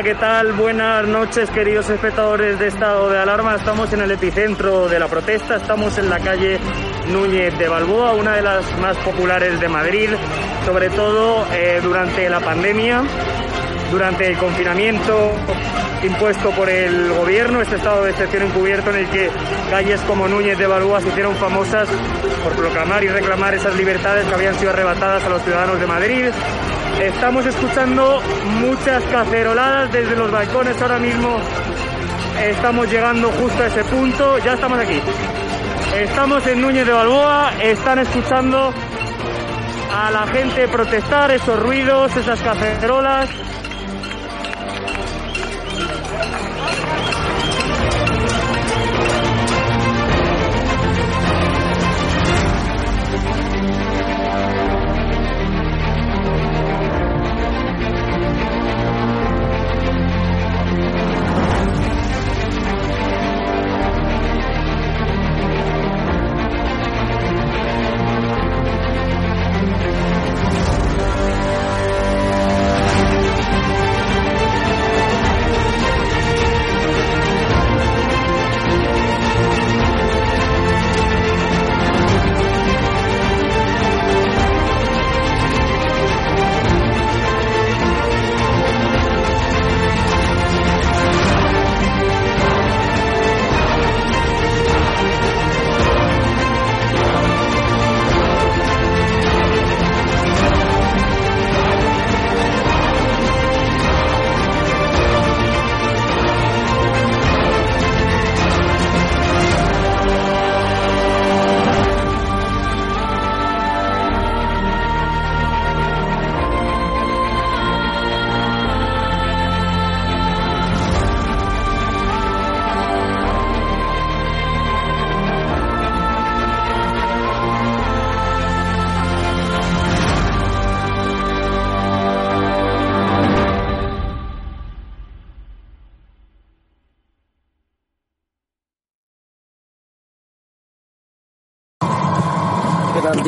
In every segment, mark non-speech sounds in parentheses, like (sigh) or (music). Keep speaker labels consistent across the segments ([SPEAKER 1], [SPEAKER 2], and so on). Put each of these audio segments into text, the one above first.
[SPEAKER 1] Hola, ¿qué tal? Buenas noches, queridos espectadores de Estado de Alarma. Estamos en el epicentro de la protesta, estamos en la calle Núñez de Balboa, una de las más populares de Madrid, sobre todo eh, durante la pandemia, durante el confinamiento impuesto por el gobierno, este estado de excepción encubierto en el que calles como Núñez de Balboa se hicieron famosas por proclamar y reclamar esas libertades que habían sido arrebatadas a los ciudadanos de Madrid. Estamos escuchando muchas caceroladas desde los balcones ahora mismo. Estamos llegando justo a ese punto. Ya estamos aquí. Estamos en Núñez de Balboa. Están escuchando a la gente protestar, esos ruidos, esas cacerolas.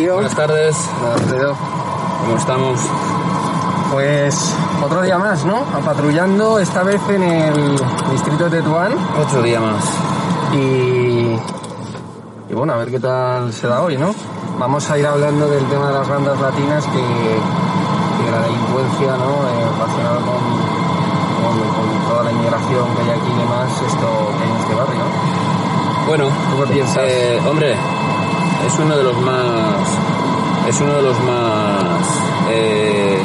[SPEAKER 2] Tío?
[SPEAKER 3] Buenas tardes. ¿cómo estamos?
[SPEAKER 2] Pues otro día más, ¿no? Patrullando, esta vez en el distrito de Tetuán.
[SPEAKER 3] Otro día más.
[SPEAKER 2] Y, y bueno, a ver qué tal se da hoy, ¿no? Vamos a ir hablando del tema de las bandas latinas, que, que la delincuencia, ¿no? Eh, relacionada con, con- con toda la inmigración que hay aquí y demás, esto que hay en este barrio, ¿no?
[SPEAKER 3] Bueno,
[SPEAKER 2] ¿Tú qué piensas?
[SPEAKER 3] eh, hombre, es uno de los más... Es uno de los más... eh,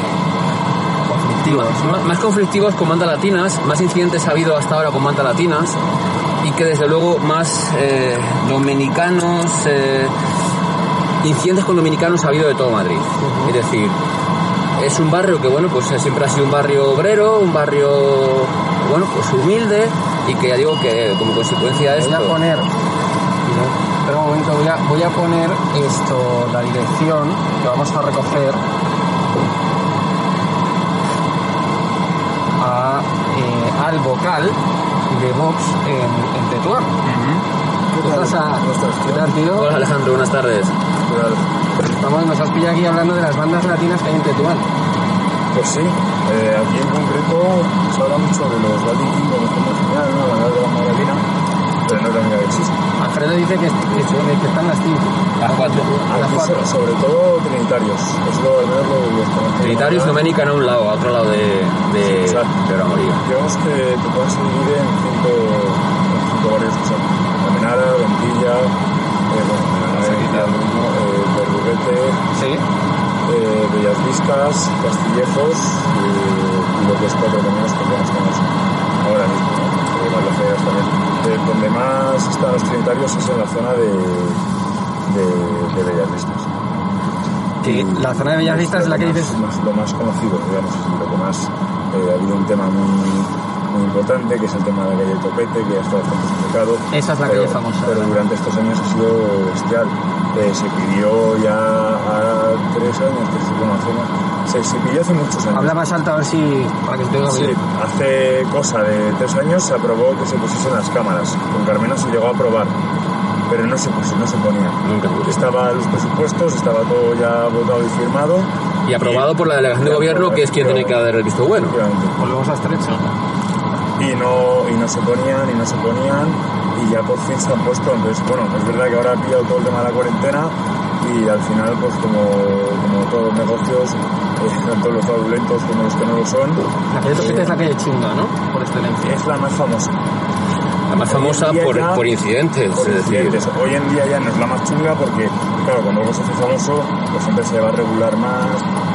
[SPEAKER 2] Conflictivos,
[SPEAKER 3] más, más conflictivos con bandas latinas, más incidentes ha habido hasta ahora con bandas latinas y que desde luego más eh, dominicanos, eh, incidentes con dominicanos ha habido de todo Madrid. Es decir, es un barrio que bueno, pues siempre ha sido un barrio obrero, un barrio bueno, pues humilde y que ya digo que como consecuencia de
[SPEAKER 2] Voy
[SPEAKER 3] esto...
[SPEAKER 2] a poner. Espera un momento, voy a, voy a poner esto, la dirección que vamos a recoger a, eh, al vocal de Vox en, en Tetuán. ¿Qué tal? ¿Qué tal, tío?
[SPEAKER 3] Hola Alejandro, buenas tardes.
[SPEAKER 2] Estamos, nos has pillado aquí hablando de las bandas latinas que hay en Tetuán.
[SPEAKER 4] Pues sí, eh, aquí en concreto se habla mucho de los King, de los que hemos enseñado, ¿no? la Edad de la Magdalena, pero no que.
[SPEAKER 2] Alfredo dice que, que, se- que están las cinco.
[SPEAKER 3] Las cuatro.
[SPEAKER 2] Las
[SPEAKER 4] Aquí
[SPEAKER 2] cuatro.
[SPEAKER 4] so- sobre todo trinitarios, es lo.
[SPEAKER 3] Trinitarios y Domenica a un lado, a otro lado de, de,
[SPEAKER 4] Sí,
[SPEAKER 3] de la Moría.
[SPEAKER 4] Digamos que te puedes dividir en cinco, en cinco barrios que son Almenara, Ventilla, eh, bueno, eh,
[SPEAKER 2] Sí.
[SPEAKER 4] eh, Bellas Vistas, Castillejos y, y lo que es Cuatro Caminos, que ya estamos ahora mismo, Eh, también. Donde más están los trinitarios es en la zona de, de, de Bellas Vistas.
[SPEAKER 2] Que la zona de Bellas Vistas es la que dices.
[SPEAKER 4] más, lo más conocido, digamos, y lo que más eh, ha habido un tema muy, muy importante, que es el tema de la calle Topete, que ya está bastante explicado.
[SPEAKER 2] Esa es la
[SPEAKER 4] pero,
[SPEAKER 2] calle famosa.
[SPEAKER 4] Pero durante estos años ha sido bestial. Eh, se pidió ya a tres años, tres, bueno, hace se, se pidió hace muchos años.
[SPEAKER 2] Habla más alto a ver si. para que se te oiga
[SPEAKER 4] Sí,
[SPEAKER 2] bien.
[SPEAKER 4] hace cosa de tres años se aprobó que se pusiesen las cámaras. Con Carmena se llegó a aprobar, pero no se puso, no se ponía.
[SPEAKER 3] Nunca puso.
[SPEAKER 4] Estaba los presupuestos, estaba todo ya votado y firmado.
[SPEAKER 3] Y aprobado por la delegación de gobierno, que es quien tiene que dar el visto bueno.
[SPEAKER 2] Volvemos a estrecho.
[SPEAKER 4] y no, y no se ponían y no se ponían y ya por fin se han puesto entonces bueno es verdad que ahora ha pillado todo el tema de la cuarentena y al final pues como, como todos los negocios tanto los fraudulentos como los que no lo son
[SPEAKER 2] La calle Topete
[SPEAKER 4] eh,
[SPEAKER 2] es la calle chunga, ¿no? Por excelencia.
[SPEAKER 4] es la más famosa
[SPEAKER 3] La más famosa por,
[SPEAKER 4] ya-
[SPEAKER 3] por incidentes,
[SPEAKER 4] por
[SPEAKER 3] es decir,
[SPEAKER 4] incidentes. hoy en día ya no es la más chunga porque claro cuando algo se hace famoso pues siempre se va a regular más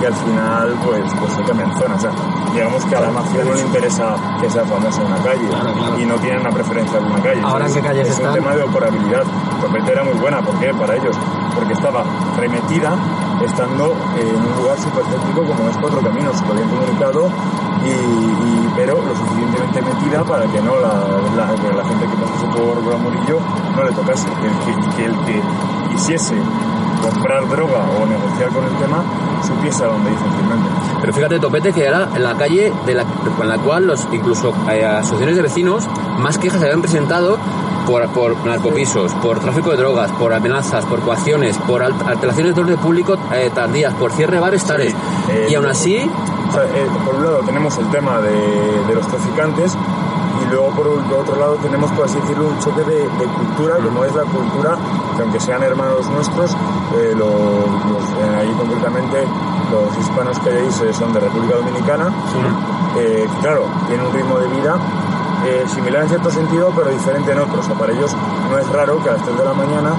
[SPEAKER 4] y al final pues pues se cambian zonas o sea digamos que a la mafia no le interesa que sea famosa una calle
[SPEAKER 2] Claro, claro.
[SPEAKER 4] y no tienen una preferencia de una calle
[SPEAKER 2] Ahora, ¿en qué calles
[SPEAKER 4] es
[SPEAKER 2] están?
[SPEAKER 4] un tema de operabilidad Topete era muy buena ¿por qué? para ellos porque estaba remetida estando en un lugar súper céntrico como es Cuatro Caminos lo habían comunicado y, pero lo suficientemente metida para que no la, gente que pasase por Gran Murillo no le tocase. Que el que, quisiese comprar droga o negociar con el tema supiese a dónde ir
[SPEAKER 3] Pero fíjate, Topete, que era la calle de la, con la cual los incluso eh, asociaciones de vecinos más quejas se habían presentado por, por narcopisos, por tráfico de drogas, por amenazas, por coacciones, por al- alteraciones de orden público eh, tardías, por cierre de bares tales.
[SPEAKER 4] eh,
[SPEAKER 3] y aún así,
[SPEAKER 4] O sea, eh, por un lado tenemos el tema de, de los traficantes y luego por, un- por otro lado tenemos, por así decirlo, un choque de, de cultura, como es la cultura, que aunque sean hermanos nuestros, eh, los, los- eh, ahí concretamente los hispanos que hay ahí son de República Dominicana, eh, que, claro, tienen un ritmo de vida eh, similar en cierto sentido, pero diferente en otro. O sea, para ellos no es raro que a las 3 de la mañana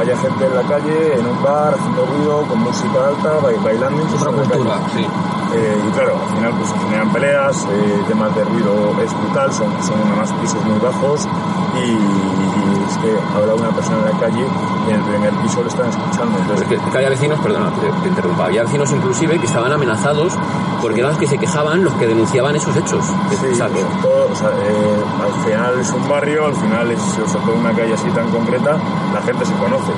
[SPEAKER 4] haya gente en la calle, en un bar, haciendo ruido, con música alta, ba- bailando.
[SPEAKER 2] Otra cultura, sí.
[SPEAKER 4] Eh, y claro, al final pues se generan peleas, eh, temas de ruido es brutal, son, son además pisos muy bajos y es que habla una persona en la calle y en el primer piso lo están escuchando. Entonces,
[SPEAKER 3] porque que había vecinos, perdona, te, te interrumpa, había vecinos inclusive que estaban amenazados porque eran los que se quejaban, los que denunciaban esos hechos.
[SPEAKER 4] Sí,
[SPEAKER 3] O sea, que-
[SPEAKER 4] todo, o sea, eh, al final es un barrio, al final es sobre todo una calle así tan concreta, la gente se conoce.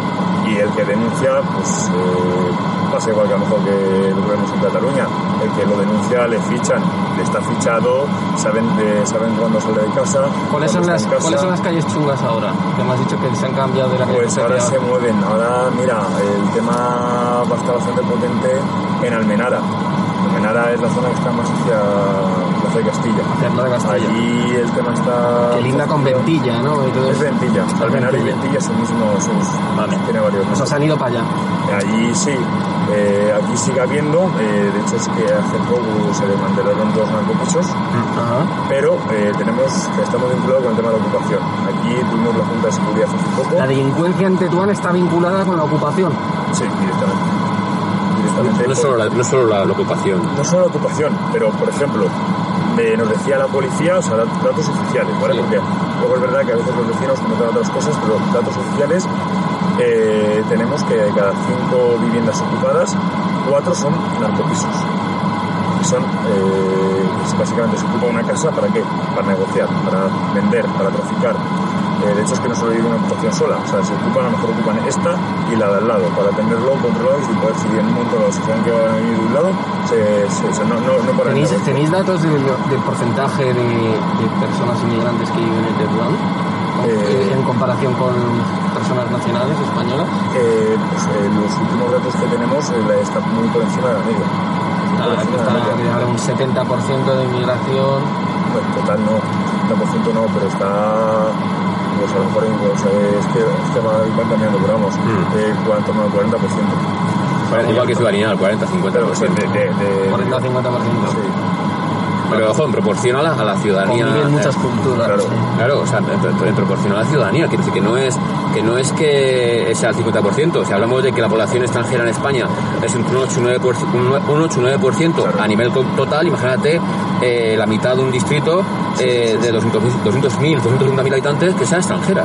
[SPEAKER 4] Y el que denuncia, pues eh, pasa igual que a lo mejor que lo vemos en Cataluña, el que lo denuncia le fichan, le está fichado, saben de, saben cuándo sale de casa,
[SPEAKER 2] ¿Cuáles son, las,
[SPEAKER 4] casa.
[SPEAKER 2] ¿Cuáles son las calles chungas ahora? Que me has dicho que se han cambiado de la calle
[SPEAKER 4] Pues ahora se mueven. Ahora, mira, el tema va a estar bastante potente en Almenara. Almenara es la zona que está más hacia De Castilla.
[SPEAKER 2] Plaza de Castilla.
[SPEAKER 4] Allí el tema está...
[SPEAKER 2] Que linda con Ventilla, ¿no? Y todo
[SPEAKER 4] Es. Ventilla. Almenara y Ventilla es el mismo... son-
[SPEAKER 2] Vale.
[SPEAKER 4] Tiene varios
[SPEAKER 2] se han ido para allá.
[SPEAKER 4] Allí sí. Eh, aquí sigue habiendo. eh, de hecho es que hace poco se desmantelaron dos narcopisos.
[SPEAKER 2] Ajá.
[SPEAKER 4] Pero eh, tenemos, estamos vinculados con el tema de la ocupación. Aquí tuvimos la Junta de Seguridad hace poco.
[SPEAKER 2] La delincuencia en Tetuán está vinculada con la ocupación.
[SPEAKER 4] Sí, directamente.
[SPEAKER 3] No es solo la, no solo la, la ocupación.
[SPEAKER 4] no solo la ocupación, pero por ejemplo, nos decía la policía, o sea, dat- datos oficiales, ¿vale?
[SPEAKER 2] Sí.
[SPEAKER 4] Porque luego es verdad que a veces los vecinos comentan otras cosas, pero datos oficiales eh, tenemos que de cada cinco viviendas ocupadas, cuatro son narcopisos. Son, eh, pues básicamente se ocupa una casa para qué? Para negociar, para vender, para traficar. Eh, de hecho es que no solo hay una ocupación sola, o sea, se ocupan, a lo mejor ocupan esta y la de al lado, para tenerlo controlado y poder si en un dado se saben que van a venir de un lado, se, se- se- no, no, no paran de
[SPEAKER 2] ¿Tenéis,
[SPEAKER 4] negociar.
[SPEAKER 2] ¿tenéis datos del, del porcentaje de, de personas inmigrantes que viven en Tetuán?
[SPEAKER 4] Eh,
[SPEAKER 2] en comparación con personas nacionales españolas.
[SPEAKER 4] Eh, pues, eh, los últimos datos que tenemos eh, está muy por encima de la media. La
[SPEAKER 2] está habrá un 70% de inmigración.
[SPEAKER 4] Bueno, total no, 70% no, pero está pues a lo mejor pues, es que este va, van cambiando, pero vamos,
[SPEAKER 3] Mm.
[SPEAKER 4] eh, en torno al 40%.
[SPEAKER 3] Igual que ciudadanía, el 40-50%.
[SPEAKER 4] De, de, de-
[SPEAKER 2] 40 o 50%.
[SPEAKER 4] sí.
[SPEAKER 3] Pero ojo, en proporción a la, a la ciudadanía.
[SPEAKER 2] Conviven muchas
[SPEAKER 3] eh,
[SPEAKER 2] culturas.
[SPEAKER 4] claro.
[SPEAKER 3] Claro, o sea, en, en proporción a la ciudadanía, quiere decir que no es que no es que sea el 50%, si hablamos de que la población extranjera en España es un 8-9%, un 8-9%
[SPEAKER 4] Claro.
[SPEAKER 3] a nivel total, imagínate eh, la mitad de un distrito eh, de 200.000, 200.000, 250.000 habitantes que sea extranjera.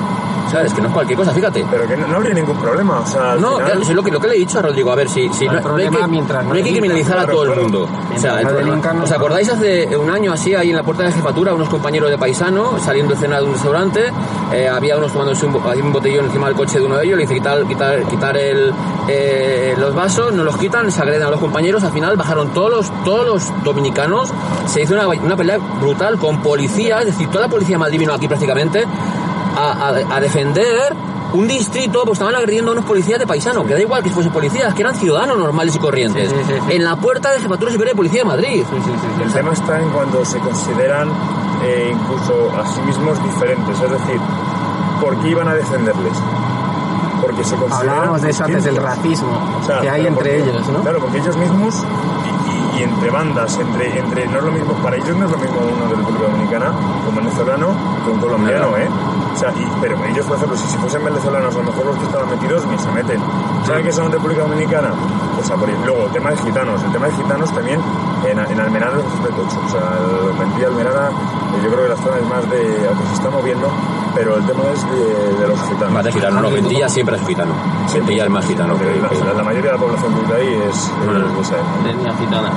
[SPEAKER 3] ¿Sabes? Que no es cualquier cosa, fíjate.
[SPEAKER 4] Pero que no, no habría ningún problema, o sea, al
[SPEAKER 3] No,
[SPEAKER 4] final-
[SPEAKER 3] claro, lo que, lo que le he dicho a Rodrigo, a ver si, si
[SPEAKER 2] No hay
[SPEAKER 3] hay
[SPEAKER 2] problema
[SPEAKER 3] que,
[SPEAKER 2] mientras no
[SPEAKER 3] no hay que criminalizar a
[SPEAKER 4] claro,
[SPEAKER 3] todo el mundo. O sea, el
[SPEAKER 2] no
[SPEAKER 3] problema-
[SPEAKER 2] no
[SPEAKER 3] ¿Os acordáis hace un año así ahí en la puerta de jefatura unos compañeros de paisano saliendo de cena de un restaurante? eh, había unos tomándose un, un botellón encima del coche de uno de ellos, le dice quitar, quitar, quitar el, eh, los vasos, no los quitan, se agreden a los compañeros, al final bajaron todos los, todos los dominicanos, se hizo una, una pelea brutal con policías, es decir, toda la policía Madrid vino aquí prácticamente a, a- a defender un distrito, pues estaban agrediendo a unos policías de paisano, que da igual que fuesen policías, que eran ciudadanos normales y corrientes,
[SPEAKER 2] Sí, sí, sí, sí.
[SPEAKER 3] en la puerta de Jefatura Superior de Policía de Madrid.
[SPEAKER 2] Sí, sí, sí, sí.
[SPEAKER 4] El tema está en cuando se consideran eh, incluso a sí mismos diferentes, es decir, ¿por qué iban a defenderles? Porque se consideran
[SPEAKER 2] Hablábamos de eso antes del racismo
[SPEAKER 4] O sea,
[SPEAKER 2] que hay entre
[SPEAKER 4] porque-
[SPEAKER 2] ellos, ¿no?
[SPEAKER 4] Claro, porque ellos mismos y, entre bandas, entre, entre no es lo mismo, para ellos no es lo mismo uno de República Dominicana un venezolano que un colombiano. ¿eh? O sea, y- pero ellos, por ejemplo, si, si fuesen venezolanos, a lo mejor los que estaban metidos ni se meten. ¿Saben que son de República Dominicana? Pues a por. Luego, el tema de gitanos. El tema de gitanos también en, en Almenara es tocho. O sea, el Mentía Almenara, yo creo que la zona es más de. aunque se está moviendo, pero el tema es de, de los gitanos.
[SPEAKER 3] Más de gitano, no, Ventilla siempre es gitano. Ventilla es más gitano que,
[SPEAKER 4] la,
[SPEAKER 3] que-
[SPEAKER 4] la- la mayoría de la población vive ahí es, es. Etnia
[SPEAKER 2] gitana.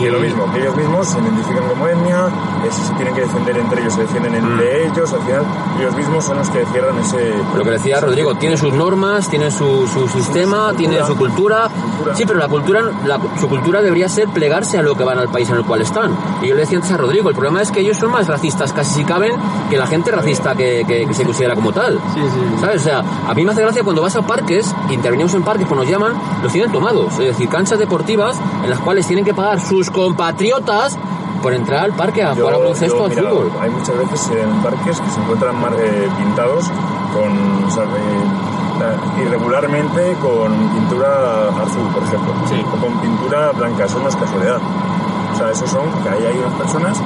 [SPEAKER 4] Y lo mismo, que ellos mismos se identifican como etnia, eh, si se tienen que defender entre ellos, se defienden entre ellos, al final ellos mismos son los que cierran ese...
[SPEAKER 3] Lo que decía Rodrigo, tiene sus normas, tiene su, su sistema,
[SPEAKER 4] Su
[SPEAKER 3] tiene su cultura.
[SPEAKER 4] Cultura.
[SPEAKER 3] Sí, pero la cultura, la- su cultura debería ser plegarse a lo que van al país en el cual están. Y yo le decía antes a Rodrigo, el problema es que ellos son más racistas, casi si caben, que la gente racista que, que- que se considera como tal.
[SPEAKER 2] Sí, sí, sí.
[SPEAKER 3] ¿Sabes? O sea, a mí me hace gracia cuando vas a parques, intervenimos en parques, pues nos llaman, los tienen tomados. Es decir, canchas deportivas en las cuales tienen que pagar sus compatriotas por entrar al parque a jugar a baloncesto al fútbol.
[SPEAKER 4] Hay muchas veces en parques que se encuentran eh, pintados con, o sea, eh, irregularmente con pintura azul, por ejemplo,
[SPEAKER 2] Sí.
[SPEAKER 4] o con pintura blanca, eso no es casualidad. O sea, esos son, que ahí hay unas personas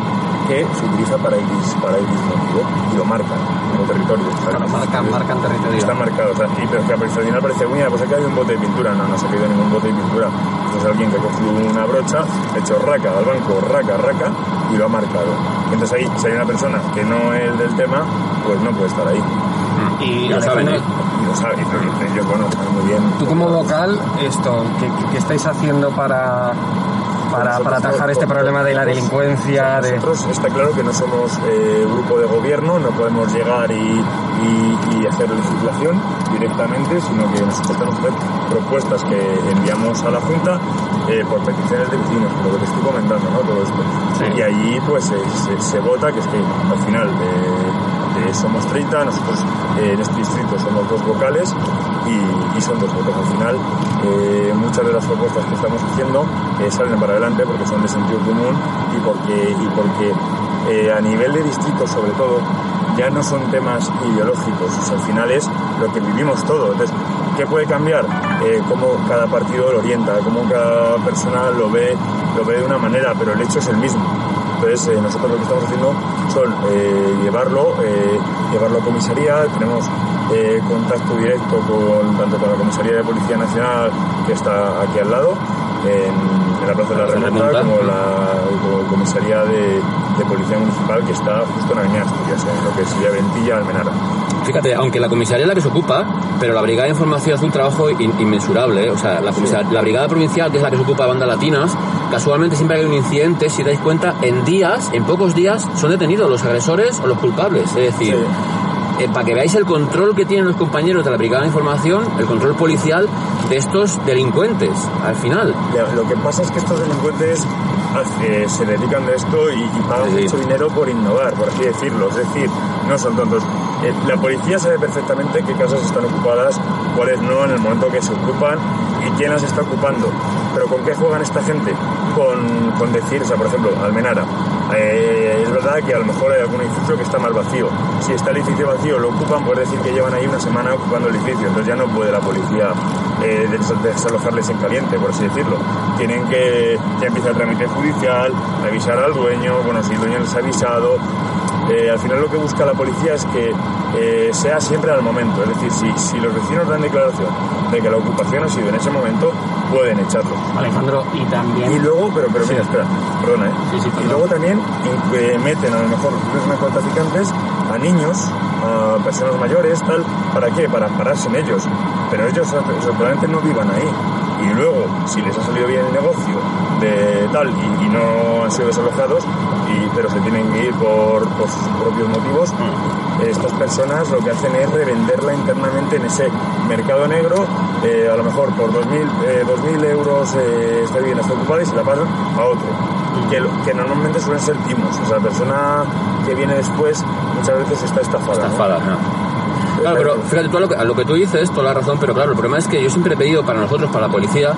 [SPEAKER 4] que se utiliza para iris, para motivo y lo marcan como territorio.
[SPEAKER 2] Claro, marcan, marcan territorio.
[SPEAKER 4] Está marcado, o sea, y, pero que al final parece, mira, pues aquí hay un bote de pintura. No, no se ha caído ningún bote de pintura. Entonces alguien que ha cogido una brocha, ha hecho raca al banco, raca, raca, y lo ha marcado. Entonces ahí, si hay una persona que no es del tema, pues no puede estar ahí.
[SPEAKER 2] Y
[SPEAKER 3] Ya lo saben, ¿eh?
[SPEAKER 4] Y lo sabe, y ellos, bueno, saben muy bien.
[SPEAKER 2] Tú como vocal, esto, ¿qué, qué- qué estáis haciendo para, para, para atajar este problema de la delincuencia? De...
[SPEAKER 4] Nosotros está claro que no somos eh, grupo de gobierno, no podemos llegar y, y- y hacer legislación directamente, sino que nosotros tenemos que hacer propuestas que enviamos a la Junta eh, por peticiones de vecinos, por lo que te estoy comentando, ¿no? Todo esto.
[SPEAKER 2] Sí.
[SPEAKER 4] Y allí pues se, se- se vota, que es que al final eh, somos 30, nosotros en este distrito somos dos vocales y, y son dos votos. Al final eh, muchas de las propuestas que estamos haciendo eh, salen para adelante porque son de sentido común y porque, y porque eh, a nivel de distrito sobre todo ya no son temas ideológicos, al final es lo que vivimos todos. Entonces, ¿qué puede cambiar? Eh, cómo cada partido lo orienta, cómo cada persona lo ve, lo ve de una manera, pero el hecho es el mismo. Entonces, nosotros lo que estamos haciendo son llevarlo, llevarlo a comisaría, tenemos eh, contacto directo con tanto con la comisaría de Policía Nacional que está aquí al lado, en, en la Plaza de la
[SPEAKER 3] Plaza de la
[SPEAKER 4] Remonta,
[SPEAKER 3] Remonta.
[SPEAKER 4] como la como comisaría de, de Policía Municipal que está justo en Avenida Asturias, en lo que sería Ventilla Almenara.
[SPEAKER 3] Fíjate, aunque la comisaría es la que se ocupa, pero la Brigada de Información hace un trabajo in- inmensurable. ¿eh? O sea, la, la Brigada Provincial, que es la que se ocupa de bandas latinas, casualmente siempre hay un incidente, si dais cuenta, en días, en pocos días, son detenidos los agresores o los culpables. Es decir,
[SPEAKER 4] Sí.
[SPEAKER 3] Eh, para que veáis el control que tienen los compañeros de la Brigada de Información, el control policial de estos delincuentes, al final.
[SPEAKER 4] Lo que pasa es que estos delincuentes eh, se dedican de esto y, y pagan
[SPEAKER 3] Sí.
[SPEAKER 4] mucho dinero por innovar, por así decirlo. Es decir, no son tontos. Eh, la policía sabe perfectamente qué casas están ocupadas, cuáles no, en el momento que se ocupan. y quién las está ocupando. Pero ¿con qué juegan esta gente? Con, con decir, o sea, por ejemplo, Almenara. Eh, que a lo mejor hay algún edificio que está más vacío. Si está el edificio vacío, lo ocupan, puede decir que llevan ahí una semana ocupando el edificio. Entonces ya no puede la policía eh, des- desalojarles en caliente, por así decirlo. Tienen que, ya empieza el trámite judicial, avisar al dueño, bueno, si el dueño les ha avisado, eh, al final lo que busca la policía es que eh, sea siempre al momento. Es decir, si, si los vecinos dan declaración de que la ocupación ha sido en ese momento, pueden echarlo.
[SPEAKER 2] Alejandro, y
[SPEAKER 4] Y
[SPEAKER 2] también...
[SPEAKER 4] luego, pero, pero mira, espera, perdona, ¿eh?
[SPEAKER 2] Sí, sí,
[SPEAKER 4] y luego también eh, meten a lo mejor los narcotraficantes a niños, a personas mayores, tal, ¿para qué? Para pararse en ellos. Pero ellos o sea, no vivan ahí. Y luego, si les ha salido bien el negocio de tal y, y no han sido desalojados, y, pero se tienen que ir por, por sus propios motivos, estas personas lo que hacen es revenderla internamente en ese mercado negro, eh, a lo mejor por 2.000 eh, 2.000 euros eh, está bien, está ocupada y se la pasan a otro. Que, lo- que normalmente suelen ser timos, o sea, la persona que viene después muchas veces está estafada. ¿no?
[SPEAKER 3] Estafada, ¿no? Claro, pero fíjate tú a lo, que, a lo que tú dices, toda la razón, pero claro, el problema es que yo siempre he pedido para nosotros, para la policía,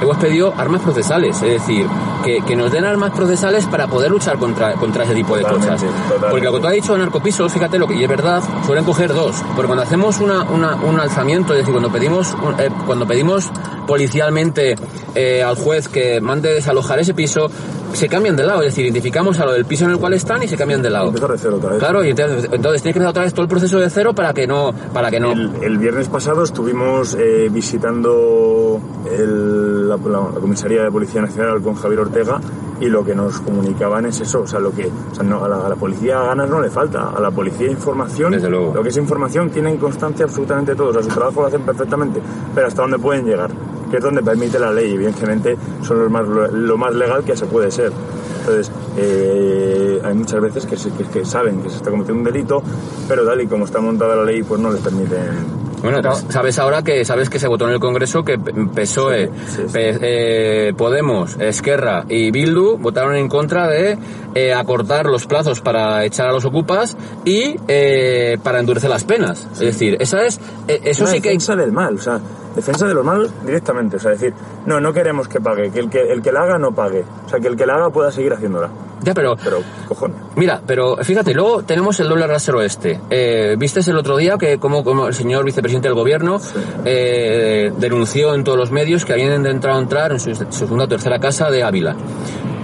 [SPEAKER 3] hemos pedido armas procesales, es decir, que, que nos den armas procesales para poder luchar contra, contra ese tipo de
[SPEAKER 4] Totalmente,
[SPEAKER 3] cosas.
[SPEAKER 4] totalmente.
[SPEAKER 3] Porque lo que tú has dicho de narcopisos, fíjate lo que y es verdad, suelen coger dos. Porque cuando hacemos una, una- un alzamiento, es decir, cuando pedimos, eh, cuando pedimos policialmente eh, al juez que mande desalojar ese piso, se cambian de lado, es decir, identificamos a lo del piso en el cual están y se cambian de lado.
[SPEAKER 4] Empezar de cero otra vez.
[SPEAKER 3] Claro, y entonces, entonces tienes que hacer otra vez todo el proceso de cero para que no, para que no.
[SPEAKER 4] El, el viernes pasado estuvimos eh, visitando el- la, la- la comisaría de Policía Nacional con Javier Ortega y lo que nos comunicaban es eso, o sea, lo que, o sea, no, a, la, a la policía ganas no le falta, a la policía información,
[SPEAKER 3] Desde luego.
[SPEAKER 4] lo que es información tienen constancia absolutamente todos, o sea, su trabajo lo hacen perfectamente, pero hasta dónde pueden llegar, que es donde permite la ley, evidentemente son los más, lo, lo más legal que se puede ser. Entonces, eh, hay muchas veces que, se- que- que saben que se está cometiendo un delito, pero tal y como está montada la ley, pues no les permiten
[SPEAKER 3] Bueno, sabes ahora que sabes que se votó en el Congreso que PSOE,
[SPEAKER 4] Sí, sí.
[SPEAKER 3] P- eh, Podemos, Esquerra y Bildu votaron en contra de eh, acortar los plazos para echar a los ocupas y eh, para endurecer las penas. Es decir, esa es eh, eso
[SPEAKER 4] una
[SPEAKER 3] sí que
[SPEAKER 4] defensa del mal, o sea, defensa de lo mal directamente, o sea, decir, no, no queremos que pague, que el que el que la haga no pague, o sea, que el que la haga pueda seguir haciéndola,
[SPEAKER 3] ya, pero
[SPEAKER 4] pero cojones.
[SPEAKER 3] Mira, pero fíjate, luego tenemos el doble rasero este. Eh, ¿Viste el otro día que como, como el señor vicepresidente del gobierno eh, denunció en todos los medios que habían intentado entrar en su, su segunda o tercera casa de Ávila?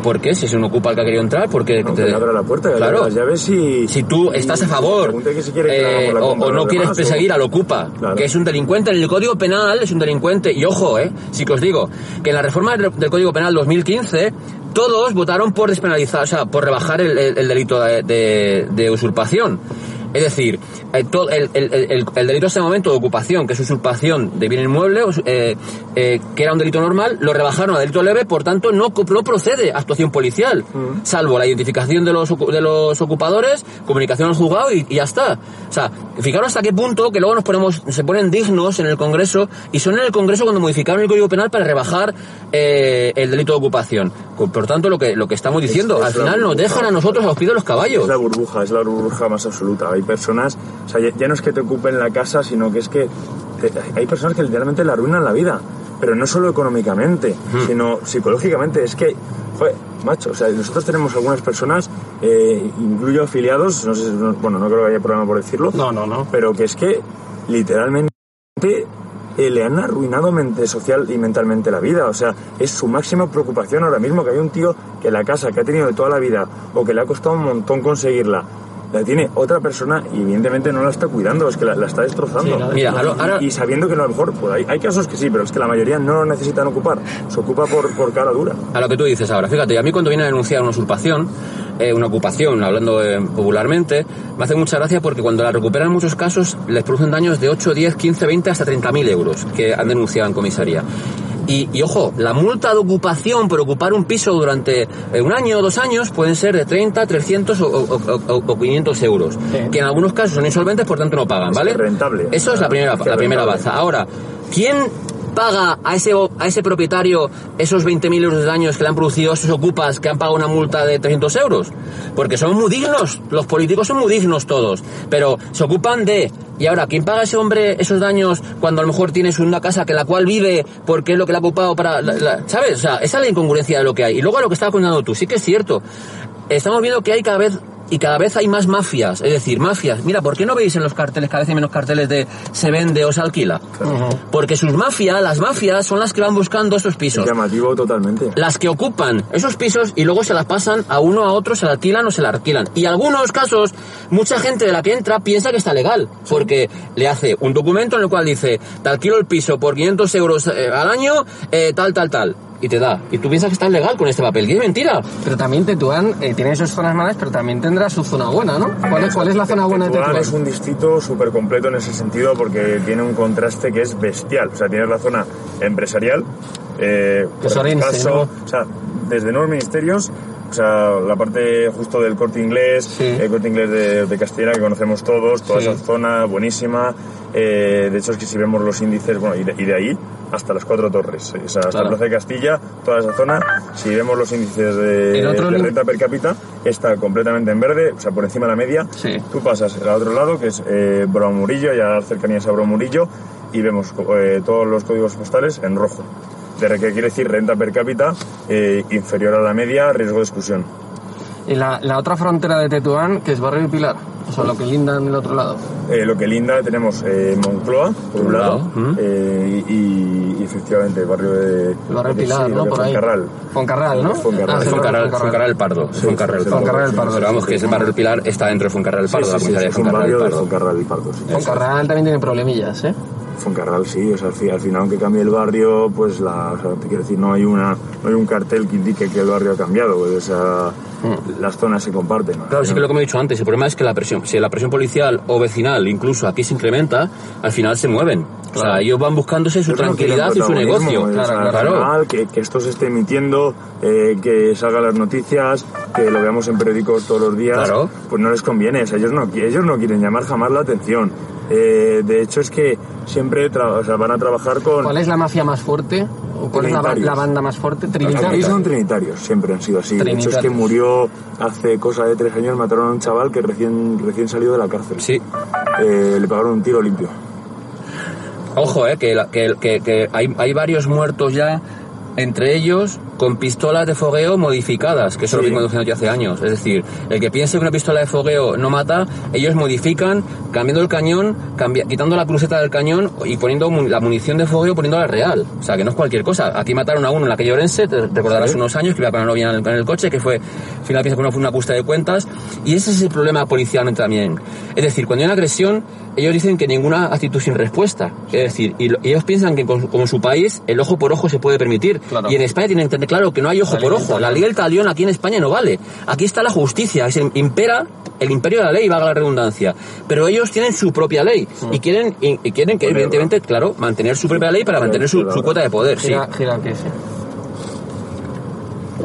[SPEAKER 3] ¿Por qué? Si se un ocupa el que ha querido entrar, porque...
[SPEAKER 4] Aunque le abra la puerta,
[SPEAKER 3] claro.
[SPEAKER 4] las llaves y...
[SPEAKER 3] Si tú estás a favor
[SPEAKER 4] si
[SPEAKER 3] eh, o, no quieres
[SPEAKER 4] demás,
[SPEAKER 3] perseguir
[SPEAKER 4] o-
[SPEAKER 3] al ocupa,
[SPEAKER 4] Claro.
[SPEAKER 3] que es un delincuente en el Código Penal, es un delincuente, y ojo, eh, sí que os digo, que en la reforma del del Código Penal 2015 todos votaron por despenalizar, o sea, por rebajar el, el- el delito de, de- de usurpación. Es decir, el, to- el, el- el- el delito en ese momento de ocupación, que es usurpación de bien inmueble, eh, eh, que era un delito normal, lo rebajaron a delito leve, por tanto no, procede actuación policial, salvo la identificación de los, de los ocupadores, comunicación al juzgado y, y ya está. O sea, fijaros hasta qué punto que luego nos ponemos, se ponen dignos en el Congreso y son en el Congreso cuando modificaron el Código Penal para rebajar eh, el delito de ocupación. Por tanto, lo que, lo que estamos diciendo,
[SPEAKER 4] es
[SPEAKER 3] al final nos dejan a nosotros a los pies de los caballos.
[SPEAKER 4] Es la burbuja, es la burbuja más absoluta. Hay personas, o sea, ya, ya no es que te ocupen la casa, sino que es que te- hay personas que literalmente le arruinan la vida. Pero no solo económicamente, sino psicológicamente. Es que, joder, macho, o sea, nosotros tenemos algunas personas, eh, incluyo afiliados, no sé, no- bueno, no creo que haya problema por decirlo.
[SPEAKER 2] No, no, no.
[SPEAKER 4] Pero que es que, literalmente, eh, le han arruinado mente social y mentalmente la vida. O sea, es su máxima preocupación ahora mismo que hay un tío que la casa que ha tenido de toda la vida o que le ha costado un montón conseguirla, la tiene otra persona y evidentemente no la está cuidando, es que la, la está destrozando.
[SPEAKER 2] Sí,
[SPEAKER 3] Mira, ahora, ahora-
[SPEAKER 4] Y sabiendo que a lo mejor, pues hay, hay casos que sí, pero es que la mayoría no lo necesitan ocupar, se ocupa por, por cara dura.
[SPEAKER 3] a lo que tú dices ahora. Fíjate, a mí cuando viene a denunciar una usurpación, eh, una ocupación, hablando eh, popularmente, me hace mucha gracia porque cuando la recuperan en muchos casos les producen daños de 8, 10, 15, 20 hasta 30.000 euros que han denunciado en comisaría. Y, y, ojo, la multa de ocupación por ocupar un piso durante eh, un año o dos años pueden ser de 30, 300 o, o- o- o 500 euros,
[SPEAKER 2] Sí.
[SPEAKER 3] que en algunos casos son insolventes, por tanto no pagan, ¿vale?
[SPEAKER 4] es rentable.
[SPEAKER 3] Eso es la primera,
[SPEAKER 4] Es
[SPEAKER 3] la primera baza. Ahora, ¿quién paga a ese, a ese propietario esos 20.000 euros de daños que le han producido esos ocupas que han pagado una multa de 300 euros? Porque son muy dignos, los políticos son muy dignos todos, pero se ocupan de... Y ahora, ¿quién paga a ese hombre esos daños cuando a lo mejor tienes una casa que la cual vive porque es lo que le ha ocupado para... ¿Sabes? O sea, esa es la incongruencia de lo que hay. Y luego a lo que estaba contando tú, sí que es cierto. Estamos viendo que hay cada vez y cada vez hay más mafias, es decir, mafias. Mira, ¿por qué no veis en los carteles cada vez hay menos carteles de se vende o se alquila? Porque sus mafias, las mafias, son las que van buscando esos pisos.
[SPEAKER 4] Llamativo totalmente.
[SPEAKER 3] Las que ocupan esos pisos y luego se las pasan a uno a otro, se la alquilan o se la alquilan. Y en algunos casos, mucha gente de la que entra piensa que está legal, porque le hace un documento en el cual dice, te alquilo el piso por 500 euros eh, al año, eh, tal, tal, tal. Y te da. Y tú piensas que estás legal con este papel. Y es mentira.
[SPEAKER 2] Pero también Tetuán eh, tiene sus zonas malas, pero también tendrá su zona buena, ¿no? ¿Cuál es, cuál es la zona buena de
[SPEAKER 4] Tetuán
[SPEAKER 2] Tetuán?
[SPEAKER 4] es un distrito súper completo en ese sentido porque tiene un contraste que es bestial. O sea, tienes la zona empresarial, eh, por
[SPEAKER 2] Orense,
[SPEAKER 4] caso,
[SPEAKER 2] ¿no?
[SPEAKER 4] o sea, desde nuevos ministerios, o sea, la parte justo del corte inglés,
[SPEAKER 2] Sí.
[SPEAKER 4] el corte inglés de, de Castellana que conocemos todos, toda
[SPEAKER 2] Sí.
[SPEAKER 4] esa zona buenísima. Eh, de hecho, es que si vemos los índices, bueno, y de, y de ahí hasta las cuatro torres, o sea, hasta
[SPEAKER 2] Claro.
[SPEAKER 4] la Plaza de Castilla, toda esa zona, si vemos los índices de,
[SPEAKER 2] otro
[SPEAKER 4] de renta per cápita, está completamente en verde, o sea, por encima de la media.
[SPEAKER 2] Sí.
[SPEAKER 4] Tú pasas al otro lado, que es eh, Bromurillo, ya a las cercanías a Bromurillo, y vemos eh, todos los códigos postales en rojo. De que quiere decir renta per cápita eh, inferior a la media, riesgo de exclusión.
[SPEAKER 2] Y la, la otra frontera de Tetuán, que es Barrio del Pilar, o sea, lo que linda en el otro lado.
[SPEAKER 4] Eh, lo que linda tenemos eh, Moncloa, por un lado,
[SPEAKER 3] lado, ¿mm?
[SPEAKER 4] eh, y, y efectivamente el barrio de...
[SPEAKER 2] El barrio
[SPEAKER 4] de-
[SPEAKER 2] Pilar,
[SPEAKER 4] sí,
[SPEAKER 2] ¿no? Por ahí.
[SPEAKER 4] Foncarral.
[SPEAKER 2] Foncarral, ¿no?
[SPEAKER 4] Foncarral.
[SPEAKER 2] Ah, sí,
[SPEAKER 3] Foncarral,
[SPEAKER 2] Foncarral.
[SPEAKER 3] Foncarral el Pardo.
[SPEAKER 4] Sí,
[SPEAKER 3] Foncarral Pardo.
[SPEAKER 2] Foncarral el Pardo.
[SPEAKER 3] Pero vamos, que ese barrio del Pilar está dentro de Foncarral el Pardo,
[SPEAKER 4] Sí,
[SPEAKER 3] la
[SPEAKER 4] sí, sí,
[SPEAKER 3] comisaría de Foncarral Pardo.
[SPEAKER 4] Foncarral y Pardo, sí.
[SPEAKER 2] Foncarral también tiene problemillas, ¿eh?
[SPEAKER 4] Foncarral sí, o sea, al, fi- al final aunque cambie el barrio, pues la, o sea, te quiero decir, no hay una, no hay un cartel que indique que el barrio ha cambiado, pues, o sea, las zonas se comparten. ¿no?
[SPEAKER 3] Claro, sí que lo que me he dicho antes, el problema es que la presión, si la presión policial o vecinal incluso aquí se incrementa, al final se mueven. O sea, ellos van buscándose su
[SPEAKER 4] no
[SPEAKER 3] tranquilidad y
[SPEAKER 4] quieren
[SPEAKER 3] su negocio.
[SPEAKER 4] o sea,
[SPEAKER 3] Claro, claro.
[SPEAKER 4] final, que, que esto se esté emitiendo, eh, que salgan las noticias, que lo veamos en periódicos todos los días,
[SPEAKER 3] Claro.
[SPEAKER 4] pues no les conviene. O sea, ellos no, ellos no quieren llamar jamás la atención. Eh, de hecho, es que siempre tra- o sea, van a trabajar con...
[SPEAKER 2] ¿Cuál es la mafia más fuerte? ¿O cuál es la, banda más fuerte? Trinitarios.
[SPEAKER 4] son trinitarios, siempre han sido así. De hecho, es que murió hace cosa de tres años, mataron a un chaval que recién, recién salió de la cárcel.
[SPEAKER 3] Sí.
[SPEAKER 4] Eh, le pagaron un tiro limpio.
[SPEAKER 3] Ojo, eh, que, que- que hay, hay varios muertos ya, entre ellos con pistolas de fogueo modificadas, que eso es lo
[SPEAKER 4] Sí.
[SPEAKER 3] que conduciendo yo hace años. Es decir, el que piense que una pistola de fogueo no mata, ellos modifican, cambiando el cañón, cambia- quitando la cruceta del cañón y poniendo mu- la munición de fogueo poniéndola real. O sea, que no es cualquier cosa. Aquí mataron a uno en la calle Orense, te recordarás
[SPEAKER 4] Sí.
[SPEAKER 3] unos años que iba con la novia en el, en el coche, que fue, al final piensa que no fue una puesta de cuentas. Y ese es el problema policialmente también. Es decir, cuando hay una agresión, ellos dicen que ninguna actitud sin respuesta. Es decir, y, lo- y ellos piensan que como su país, el ojo por ojo se puede permitir.
[SPEAKER 2] Claro.
[SPEAKER 3] Y en España tienen que tener claro que no hay ojo
[SPEAKER 2] La
[SPEAKER 3] por ojo. La ley del talión aquí en España no vale. Aquí está la justicia, es el- impera el imperio de la ley, valga la redundancia. Pero ellos tienen su propia ley y quieren y, y quieren que evidentemente, claro, mantener su propia ley para mantener su, su cuota de poder, sí.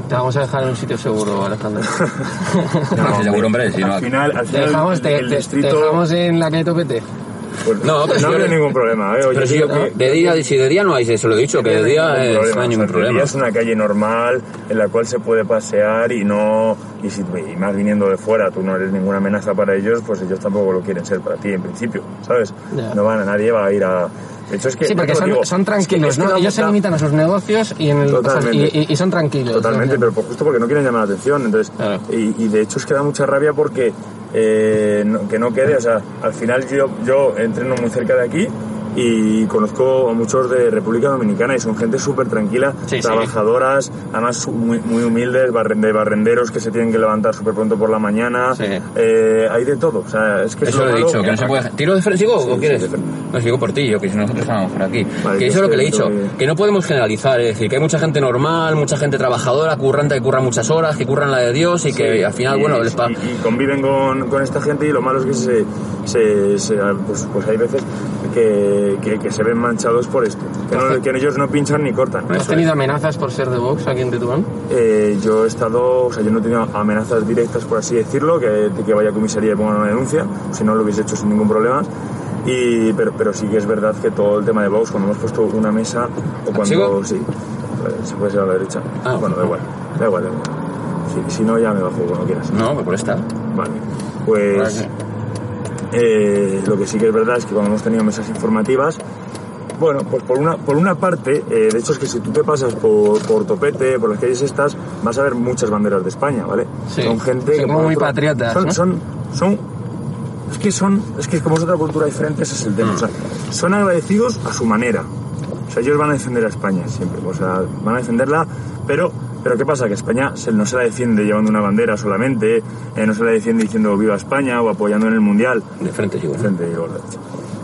[SPEAKER 2] Te vamos a dejar en un sitio seguro, Alejandro. (laughs)
[SPEAKER 3] No, sí, seguro, hombre, si no,
[SPEAKER 4] al final, al
[SPEAKER 2] Te
[SPEAKER 4] final
[SPEAKER 2] dejamos, te,
[SPEAKER 4] el
[SPEAKER 2] te-
[SPEAKER 4] distrito...
[SPEAKER 2] te dejamos en la calle Topete.
[SPEAKER 4] Pues,
[SPEAKER 3] No, pero
[SPEAKER 4] no
[SPEAKER 3] le-
[SPEAKER 4] ningún problema. ¿eh? Oye,
[SPEAKER 3] Pero si, yo-
[SPEAKER 4] que-
[SPEAKER 3] de día, si de día no hay, eso lo he dicho, que de
[SPEAKER 4] no hay
[SPEAKER 3] día
[SPEAKER 4] ningún
[SPEAKER 3] es-
[SPEAKER 4] problema.
[SPEAKER 3] no hay
[SPEAKER 4] O sea,
[SPEAKER 3] ningún
[SPEAKER 4] de
[SPEAKER 3] problema.
[SPEAKER 4] día es una calle normal en la cual se puede pasear y no y, si, y más viniendo de fuera tú no eres ninguna amenaza para ellos pues ellos tampoco lo quieren ser para ti en principio sabes no van a nadie va a ir a de hecho es que
[SPEAKER 2] Sí, porque son,
[SPEAKER 4] digo,
[SPEAKER 2] son
[SPEAKER 4] es que-
[SPEAKER 2] tranquilos,
[SPEAKER 4] es que
[SPEAKER 2] ¿no? Ellos se limitan a sus negocios y, en el, o sea, y, y- son tranquilos.
[SPEAKER 4] Totalmente,
[SPEAKER 2] ¿no?
[SPEAKER 4] pero justo porque no quieren llamar la atención. Entonces,
[SPEAKER 2] Claro.
[SPEAKER 4] y, y de hecho es que da mucha rabia porque eh, que no quede, o sea, al final yo, yo entreno muy cerca de aquí y conozco a muchos de República Dominicana y son gente súper tranquila,
[SPEAKER 2] Sí, sí.
[SPEAKER 4] trabajadoras, además muy, muy humildes, de barrenderos que se tienen que levantar súper pronto por la mañana.
[SPEAKER 2] Sí.
[SPEAKER 4] Eh, hay de todo, o sea, es que es
[SPEAKER 3] Eso lo he dicho, que no se puede... ¿Tiro de frente? ¿Sigo
[SPEAKER 4] Sí,
[SPEAKER 3] o quieres? No, sigo por ti, yo, que si nosotros estamos por aquí.
[SPEAKER 4] Vale,
[SPEAKER 3] que
[SPEAKER 4] yo
[SPEAKER 3] eso es lo que le he dicho, que no podemos generalizar, es decir, que hay mucha gente normal, mucha gente trabajadora, currante, que curra muchas horas, que curran la de Dios y que al final,
[SPEAKER 4] y,
[SPEAKER 3] bueno, les pa-
[SPEAKER 4] y, y conviven con, con esta gente y lo malo es que se, se, se- pues, pues hay veces que, que, que se ven manchados por esto que, no- que ellos no pinchan ni cortan
[SPEAKER 2] ¿Has tenido amenazas por ser de Vox aquí en Tetuán?
[SPEAKER 4] Eh, yo he estado, o sea, yo no he tenido amenazas directas, por así decirlo, que, que vaya a comisaría y pongan una denuncia, si no lo hubiese hecho sin ningún problema. Y, pero, pero sí que es verdad que todo el tema de Vox, cuando hemos puesto una mesa o cuando...
[SPEAKER 3] ¿Sigo?
[SPEAKER 4] Sí, se puede ser a la derecha.
[SPEAKER 3] Ah.
[SPEAKER 4] Bueno, da igual, da igual. da igual. Si, si no, ya me bajo cuando quieras.
[SPEAKER 3] No, pues por esta.
[SPEAKER 4] Vale, pues
[SPEAKER 3] Vale.
[SPEAKER 4] Eh, lo que sí que es verdad es que cuando hemos tenido mesas informativas, bueno, pues por una, por una parte, eh, de hecho es que si tú te pasas por, por Topete, por las calles estas, vas a ver muchas banderas de España, ¿vale?
[SPEAKER 2] Sí.
[SPEAKER 4] Son gente que
[SPEAKER 2] como muy
[SPEAKER 4] otro-
[SPEAKER 2] patriotas,
[SPEAKER 4] Son,
[SPEAKER 2] ¿no?
[SPEAKER 4] son, son, es que son, es que como es otra cultura diferente, ese es el tema. O sea, son agradecidos a su manera. O sea, ellos van a defender a España siempre. O sea, van a defenderla, pero, pero ¿qué pasa? Que España se- no se la defiende llevando una bandera solamente, eh, no se la defiende diciendo viva España o apoyando en el Mundial.
[SPEAKER 3] De frente, digo.
[SPEAKER 4] De frente, digo.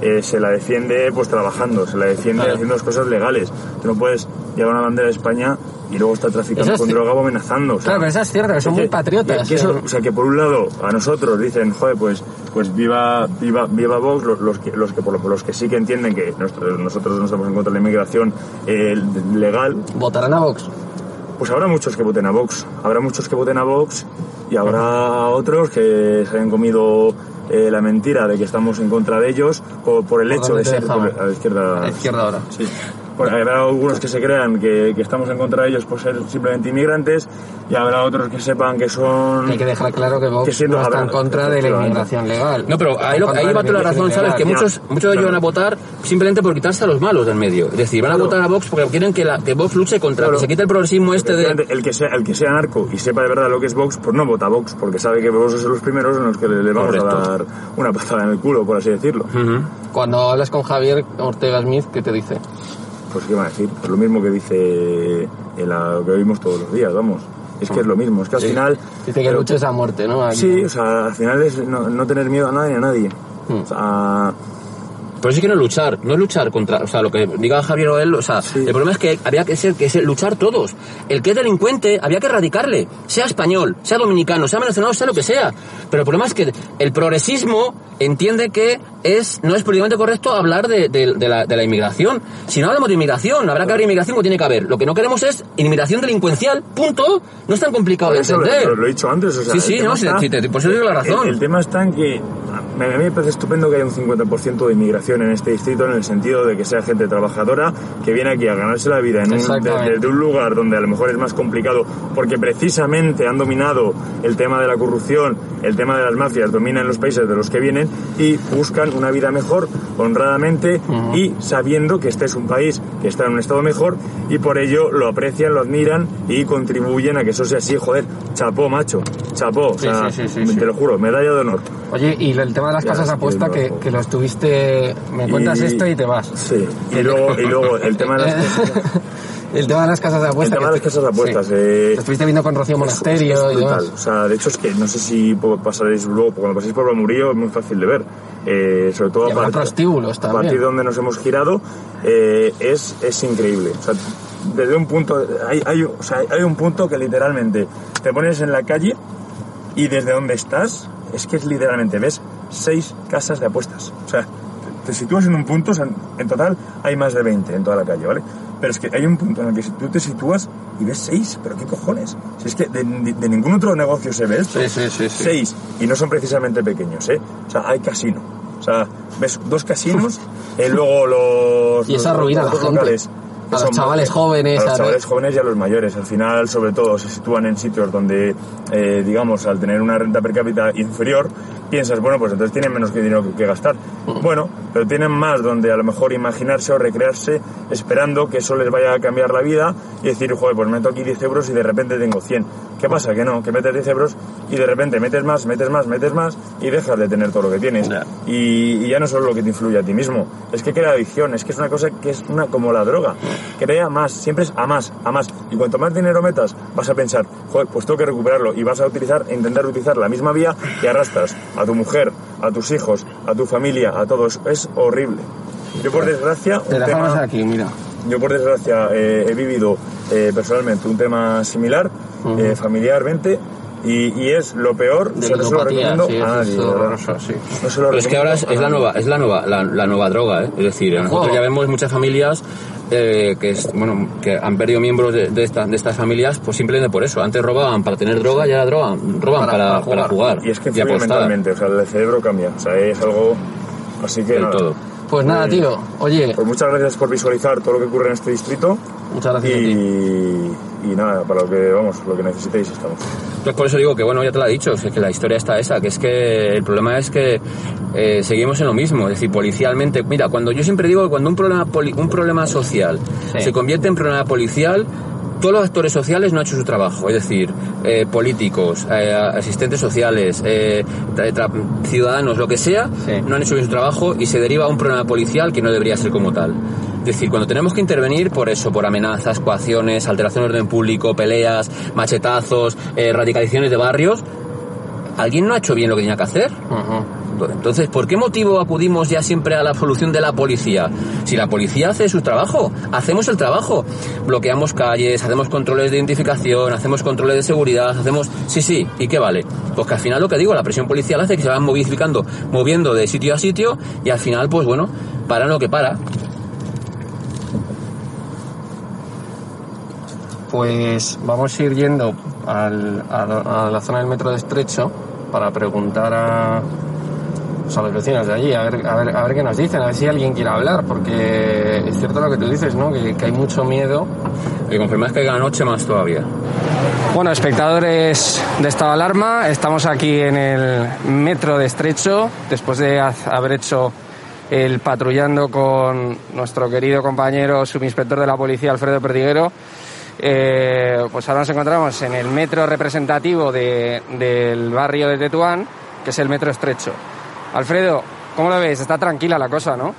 [SPEAKER 4] Eh, se la defiende pues trabajando, se la defiende
[SPEAKER 3] Claro.
[SPEAKER 4] haciendo las cosas legales. Tú no puedes llevar una bandera de España y luego estar traficando
[SPEAKER 2] es
[SPEAKER 4] con droga o amenazando. o sea,
[SPEAKER 2] Claro, pero eso es cierto, que son muy patriotas.
[SPEAKER 4] que eso- o sea, que por un lado a nosotros dicen, joder, pues, pues viva, viva, viva Vox, los, los que, los que por lo- los que sí que entienden que nosotros, nosotros no estamos en contra de la inmigración eh, legal,
[SPEAKER 2] Votarán a Vox.
[SPEAKER 4] Pues habrá muchos que voten a Vox, habrá muchos que voten a Vox y habrá otros que se hayan comido eh, la mentira de que estamos en contra de ellos por, por el
[SPEAKER 2] ¿Por
[SPEAKER 4] hecho de ser a la izquierda.
[SPEAKER 2] A la izquierda ahora.
[SPEAKER 4] Sí. Porque habrá algunos que se crean que, que estamos en contra de ellos por ser simplemente inmigrantes y habrá otros que sepan que son...
[SPEAKER 2] Hay que dejar claro que Vox
[SPEAKER 4] Que siendo-
[SPEAKER 2] no está en contra de la inmigración legal.
[SPEAKER 3] No, pero ahí, lo- ahí va toda la razón, ¿sabes? Que muchos, muchos de ellos van a votar simplemente por quitarse a los malos del medio. Es decir, van a votar a Vox porque quieren que, la, que Vox luche contra,
[SPEAKER 4] Claro.
[SPEAKER 3] que se quite el progresismo este de...
[SPEAKER 4] El que, sea, el que sea narco y sepa de verdad lo que es Vox, pues no vota Vox, porque sabe que Vox es los primeros en los que le, le vamos
[SPEAKER 3] Correcto.
[SPEAKER 4] a dar una patada en el culo, por así decirlo.
[SPEAKER 3] Ujú.
[SPEAKER 2] Cuando hablas con Javier Ortega Smith, ¿qué te dice?
[SPEAKER 4] Pues qué van a decir, pues lo mismo que dice en la, lo que oímos todos los días, vamos. Es que es lo mismo, es que al final...
[SPEAKER 2] Dice que luches a muerte, ¿no? Aquí.
[SPEAKER 4] Sí, o sea, al final es no, no tener miedo a nadie ni a nadie.
[SPEAKER 2] Hmm.
[SPEAKER 4] O sea,
[SPEAKER 3] Pero sí que no es luchar, no luchar contra, o sea, lo que diga Javier o él, o sea, el problema es que había que ser, que ser, luchar todos. El que es delincuente había que erradicarle, sea español, sea dominicano, sea venezolano, sea lo que sea. Pero el problema es que el progresismo entiende que es, no es políticamente correcto hablar de, de- de la, de la inmigración. Si no hablamos de inmigración, habrá que haber inmigración como tiene que haber. Lo que no queremos es inmigración delincuencial, punto. No es tan complicado de entender.
[SPEAKER 4] lo- lo he dicho antes. O sea,
[SPEAKER 3] Sí, sí, no, sí,
[SPEAKER 4] está-
[SPEAKER 3] sí, te- por eso digo la razón.
[SPEAKER 4] El, el tema está en que a mí me parece estupendo que haya un 50% de inmigración en este distrito en el sentido de que sea gente trabajadora que viene aquí a ganarse la vida en un,
[SPEAKER 2] Exactamente.
[SPEAKER 4] de, de un lugar donde a lo mejor es más complicado porque precisamente han dominado el tema de la corrupción, el tema de las mafias, dominan los países de los que vienen y buscan una vida mejor, honradamente y sabiendo que este es un país que está en un estado mejor y por ello lo aprecian, lo admiran y contribuyen a que eso sea así, joder, chapó macho, chapó, o
[SPEAKER 2] Sí,
[SPEAKER 4] sea,
[SPEAKER 2] sí, sí,
[SPEAKER 4] te lo juro, medalla de honor.
[SPEAKER 2] Oye, y el tema de las
[SPEAKER 4] Ya,
[SPEAKER 2] casas apuesta, que, que lo estuviste... Me cuentas
[SPEAKER 4] Y-
[SPEAKER 2] esto y te vas.
[SPEAKER 4] Sí, y luego, y luego el tema de las (laughs)
[SPEAKER 2] el tema de las casas de
[SPEAKER 4] El
[SPEAKER 2] apuesta.
[SPEAKER 4] tema de las casas de apuestas,
[SPEAKER 2] sí.
[SPEAKER 4] eh,
[SPEAKER 2] estuviste viendo con Rocío
[SPEAKER 4] Es-
[SPEAKER 2] Monasterio
[SPEAKER 4] es
[SPEAKER 2] y demás.
[SPEAKER 4] O sea, de hecho es que no sé si pasaréis luego, cuando paséis por Bamurillo es muy fácil de ver. Eh, sobre todo
[SPEAKER 2] Y
[SPEAKER 4] a partir, a partir de donde nos hemos girado, eh, es, es increíble. O sea, desde un punto, hay, hay, o sea, hay un punto que literalmente te pones en la calle y desde donde estás, es que es literalmente, ves seis casas de apuestas. O sea, te sitúas en un punto, o sea, en total hay más de 20 en toda la calle, ¿vale? Pero es que hay un punto en el que tú te sitúas y ves seis, pero qué cojones. Si es que de, de- de ningún otro negocio se ve esto.
[SPEAKER 2] Sí, sí, sí, sí.
[SPEAKER 4] Y no son precisamente pequeños, ¿eh? O sea, hay casino. O sea, ves dos casinos, y luego los... (laughs)
[SPEAKER 2] Y eso
[SPEAKER 4] los-
[SPEAKER 2] arruina a
[SPEAKER 4] los
[SPEAKER 2] la gente.
[SPEAKER 4] locales, que
[SPEAKER 2] A los chavales jóvenes,
[SPEAKER 4] A los chavales jóvenes y a los mayores. Al final, sobre todo, se sitúan en sitios donde, eh, digamos, al tener una renta per cápita inferior, piensas, bueno, pues entonces tienen menos que dinero que, que gastar. Bueno, pero tienen más donde a lo mejor imaginarse o recrearse esperando que eso les vaya a cambiar la vida y decir, joder, pues meto aquí 10 euros y de repente tengo 100. ¿Qué pasa? Que no, que metes 10 euros y de repente metes más, metes más, metes más y dejas de tener todo lo que tienes. Y, y ya no solo lo que te influye a ti mismo, es que crea adicción, es que es una cosa que es una como la droga. Crea más, siempre es a más, a más. Y cuanto más dinero metas, vas a pensar, joder, pues tengo que recuperarlo. Y vas a utilizar, intentar utilizar la misma vía que arrastras a tu mujer, a tus hijos, a tu familia, a todos. Es horrible. Yo por desgracia,
[SPEAKER 2] Te
[SPEAKER 4] tema-
[SPEAKER 2] aquí, mira.
[SPEAKER 4] yo por desgracia eh, he vivido eh, personalmente un tema similar, eh, familiarmente, y, y es lo peor, o
[SPEAKER 2] De
[SPEAKER 4] sea, no se lo recomiendo
[SPEAKER 2] sí,
[SPEAKER 4] a nadie.
[SPEAKER 2] horroroso, sí.
[SPEAKER 4] No se lo
[SPEAKER 3] Pero es que ahora es, es la nueva, es la nueva, la, la nueva droga, ¿eh? Es decir, nosotros ya vemos muchas familias eh, que es, bueno que han perdido miembros de, de, esta- de estas familias pues simplemente por eso. Antes robaban para tener droga y ahora drogan, roban
[SPEAKER 2] Para-
[SPEAKER 3] para,
[SPEAKER 2] para jugar.
[SPEAKER 3] para jugar
[SPEAKER 4] Y es que mentalmente, o sea, el cerebro cambia, o sea, es algo Así que
[SPEAKER 3] Del
[SPEAKER 4] nada.
[SPEAKER 3] todo.
[SPEAKER 2] Pues nada,
[SPEAKER 4] Eh,
[SPEAKER 2] tío. Oye,
[SPEAKER 4] Pues muchas gracias por visualizar todo lo que ocurre en este distrito
[SPEAKER 2] muchas gracias a ti.
[SPEAKER 4] y, nada, para lo que vamos, lo que necesitéis estamos.
[SPEAKER 3] Pues por eso digo que, bueno, ya te lo he dicho, es que la historia está esa, que es que el problema es que eh, seguimos en lo mismo, es decir, policialmente. Mira, cuando yo siempre digo que cuando un problema, poli- un problema social
[SPEAKER 2] Sí.
[SPEAKER 3] se convierte en problema policial, todos los actores sociales no han hecho su trabajo, es decir, eh, políticos, eh, asistentes sociales, eh, ciudadanos, lo que sea,
[SPEAKER 2] Sí.
[SPEAKER 3] no han hecho bien su trabajo y se deriva a un problema policial que no debería ser como tal. Es decir, cuando tenemos que intervenir por eso, por amenazas, coacciones, alteración de orden público, peleas, machetazos, eh, radicalizaciones de barrios, ¿alguien no ha hecho bien lo que tenía que hacer? Entonces, ¿por qué motivo acudimos ya siempre a la solución de la policía? Si la policía hace su trabajo, hacemos el trabajo. Bloqueamos calles, hacemos controles de identificación, hacemos controles de seguridad, hacemos... Sí, sí, ¿y qué vale? Pues que al final lo que digo, la presión policial hace que se van modificando, moviendo de sitio a sitio y al final, pues bueno, paran lo que para.
[SPEAKER 2] Pues vamos a ir yendo a, a la zona del metro de Estrecho para preguntar a, pues a los vecinos de allí, a ver, a, ver, a ver qué nos dicen, a ver si alguien quiere hablar, porque es cierto lo que tú dices, ¿no? Que, que hay mucho miedo.
[SPEAKER 3] Y caiga la noche, más todavía.
[SPEAKER 2] Bueno, espectadores de estado de alarma, estamos aquí en el metro de Estrecho, después de haber hecho el patrullando con nuestro querido compañero subinspector de la policía, Alfredo Perdiguero. Eh, pues ahora nos encontramos en el metro representativo de- del barrio de Tetuán, que es el metro Estrecho. Alfredo, ¿cómo lo ves? Está tranquila la cosa, ¿no?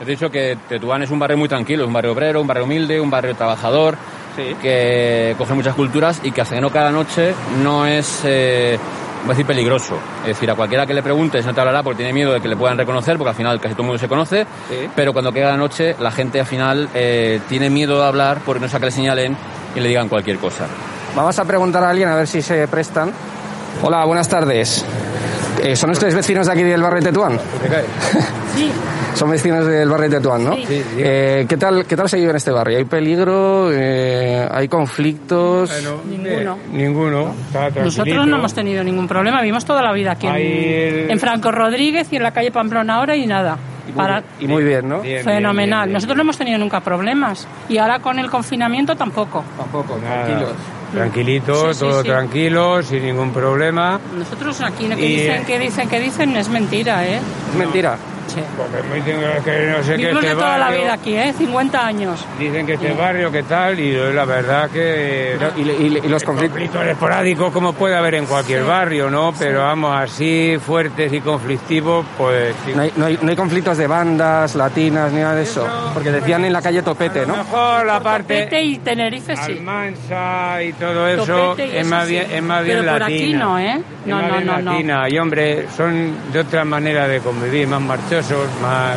[SPEAKER 3] He dicho que Tetuán es un barrio muy tranquilo, es un barrio obrero, un barrio humilde, un barrio trabajador,
[SPEAKER 2] Sí.
[SPEAKER 3] que coge muchas culturas y que hasta que no cada noche no es, eh, voy a decir, peligroso. Es decir, a cualquiera que le preguntes no te hablará porque tiene miedo de que le puedan reconocer, porque al final casi todo el mundo se conoce,
[SPEAKER 2] Sí.
[SPEAKER 3] pero cuando queda la noche la gente al final eh, tiene miedo de hablar porque no sea que le señalen y le digan cualquier cosa.
[SPEAKER 2] Vamos a preguntar a alguien a ver si se prestan. Hola, buenas tardes. Eh, ¿Son ustedes vecinos de aquí del barrio de Tetuán? (laughs)
[SPEAKER 5] Sí,
[SPEAKER 2] Son vecinos del barrio de Tetuán, ¿no?
[SPEAKER 5] Sí. Sí,
[SPEAKER 2] Eh, ¿qué, tal, ¿Qué tal se vive en este barrio? ¿Hay peligro? Eh, ¿Hay conflictos?
[SPEAKER 5] ninguno.
[SPEAKER 6] Ninguno. Está tranquilito.
[SPEAKER 5] Nosotros no hemos tenido ningún problema, vivimos toda la vida aquí en,
[SPEAKER 6] Ahí el-
[SPEAKER 5] en Franco Rodríguez y en la calle Pamplona ahora y nada. Para,
[SPEAKER 2] Y muy bien, ¿no?
[SPEAKER 6] Bien, bien,
[SPEAKER 5] fenomenal.
[SPEAKER 6] bien, bien.
[SPEAKER 5] Nosotros no hemos tenido nunca problemas y ahora con el confinamiento tampoco.
[SPEAKER 2] Tampoco,
[SPEAKER 6] Nada.
[SPEAKER 2] tranquilos.
[SPEAKER 6] Tranquilito,
[SPEAKER 5] Sí, sí,
[SPEAKER 6] todo
[SPEAKER 5] sí.
[SPEAKER 6] tranquilo, sin ningún problema.
[SPEAKER 5] Nosotros aquí lo que
[SPEAKER 6] Y,
[SPEAKER 5] dicen, que dicen, que dicen es mentira, ¿eh?
[SPEAKER 2] Es mentira.
[SPEAKER 5] Sí.
[SPEAKER 6] Porque me dicen que no sé qué este
[SPEAKER 5] de toda la
[SPEAKER 6] barrio-
[SPEAKER 5] vida aquí, ¿eh? 50 años.
[SPEAKER 6] Dicen que este barrio, que tal, y la verdad que...
[SPEAKER 2] ¿Y, y- y los conflictos?
[SPEAKER 6] Conflictos esporádicos como puede haber en cualquier
[SPEAKER 5] Sí.
[SPEAKER 6] barrio, ¿no? Pero vamos, así fuertes y conflictivos, pues...
[SPEAKER 2] No hay, no, hay, no hay conflictos de bandas, latinas, ni nada de eso.
[SPEAKER 6] Eso-
[SPEAKER 2] Porque decían en la calle Topete,
[SPEAKER 6] A lo
[SPEAKER 2] ¿no?
[SPEAKER 6] mejor la parte...
[SPEAKER 5] Topete y Tenerife sí.
[SPEAKER 6] Almansa y todo eso
[SPEAKER 5] y
[SPEAKER 6] es
[SPEAKER 5] eso
[SPEAKER 6] más
[SPEAKER 5] sí.
[SPEAKER 6] bien es más bien
[SPEAKER 5] Pero por
[SPEAKER 6] latina.
[SPEAKER 5] aquí no, ¿eh?
[SPEAKER 6] Es
[SPEAKER 5] No, no, no, no.
[SPEAKER 6] latina. Y hombre, son de otra manera de convivir, más más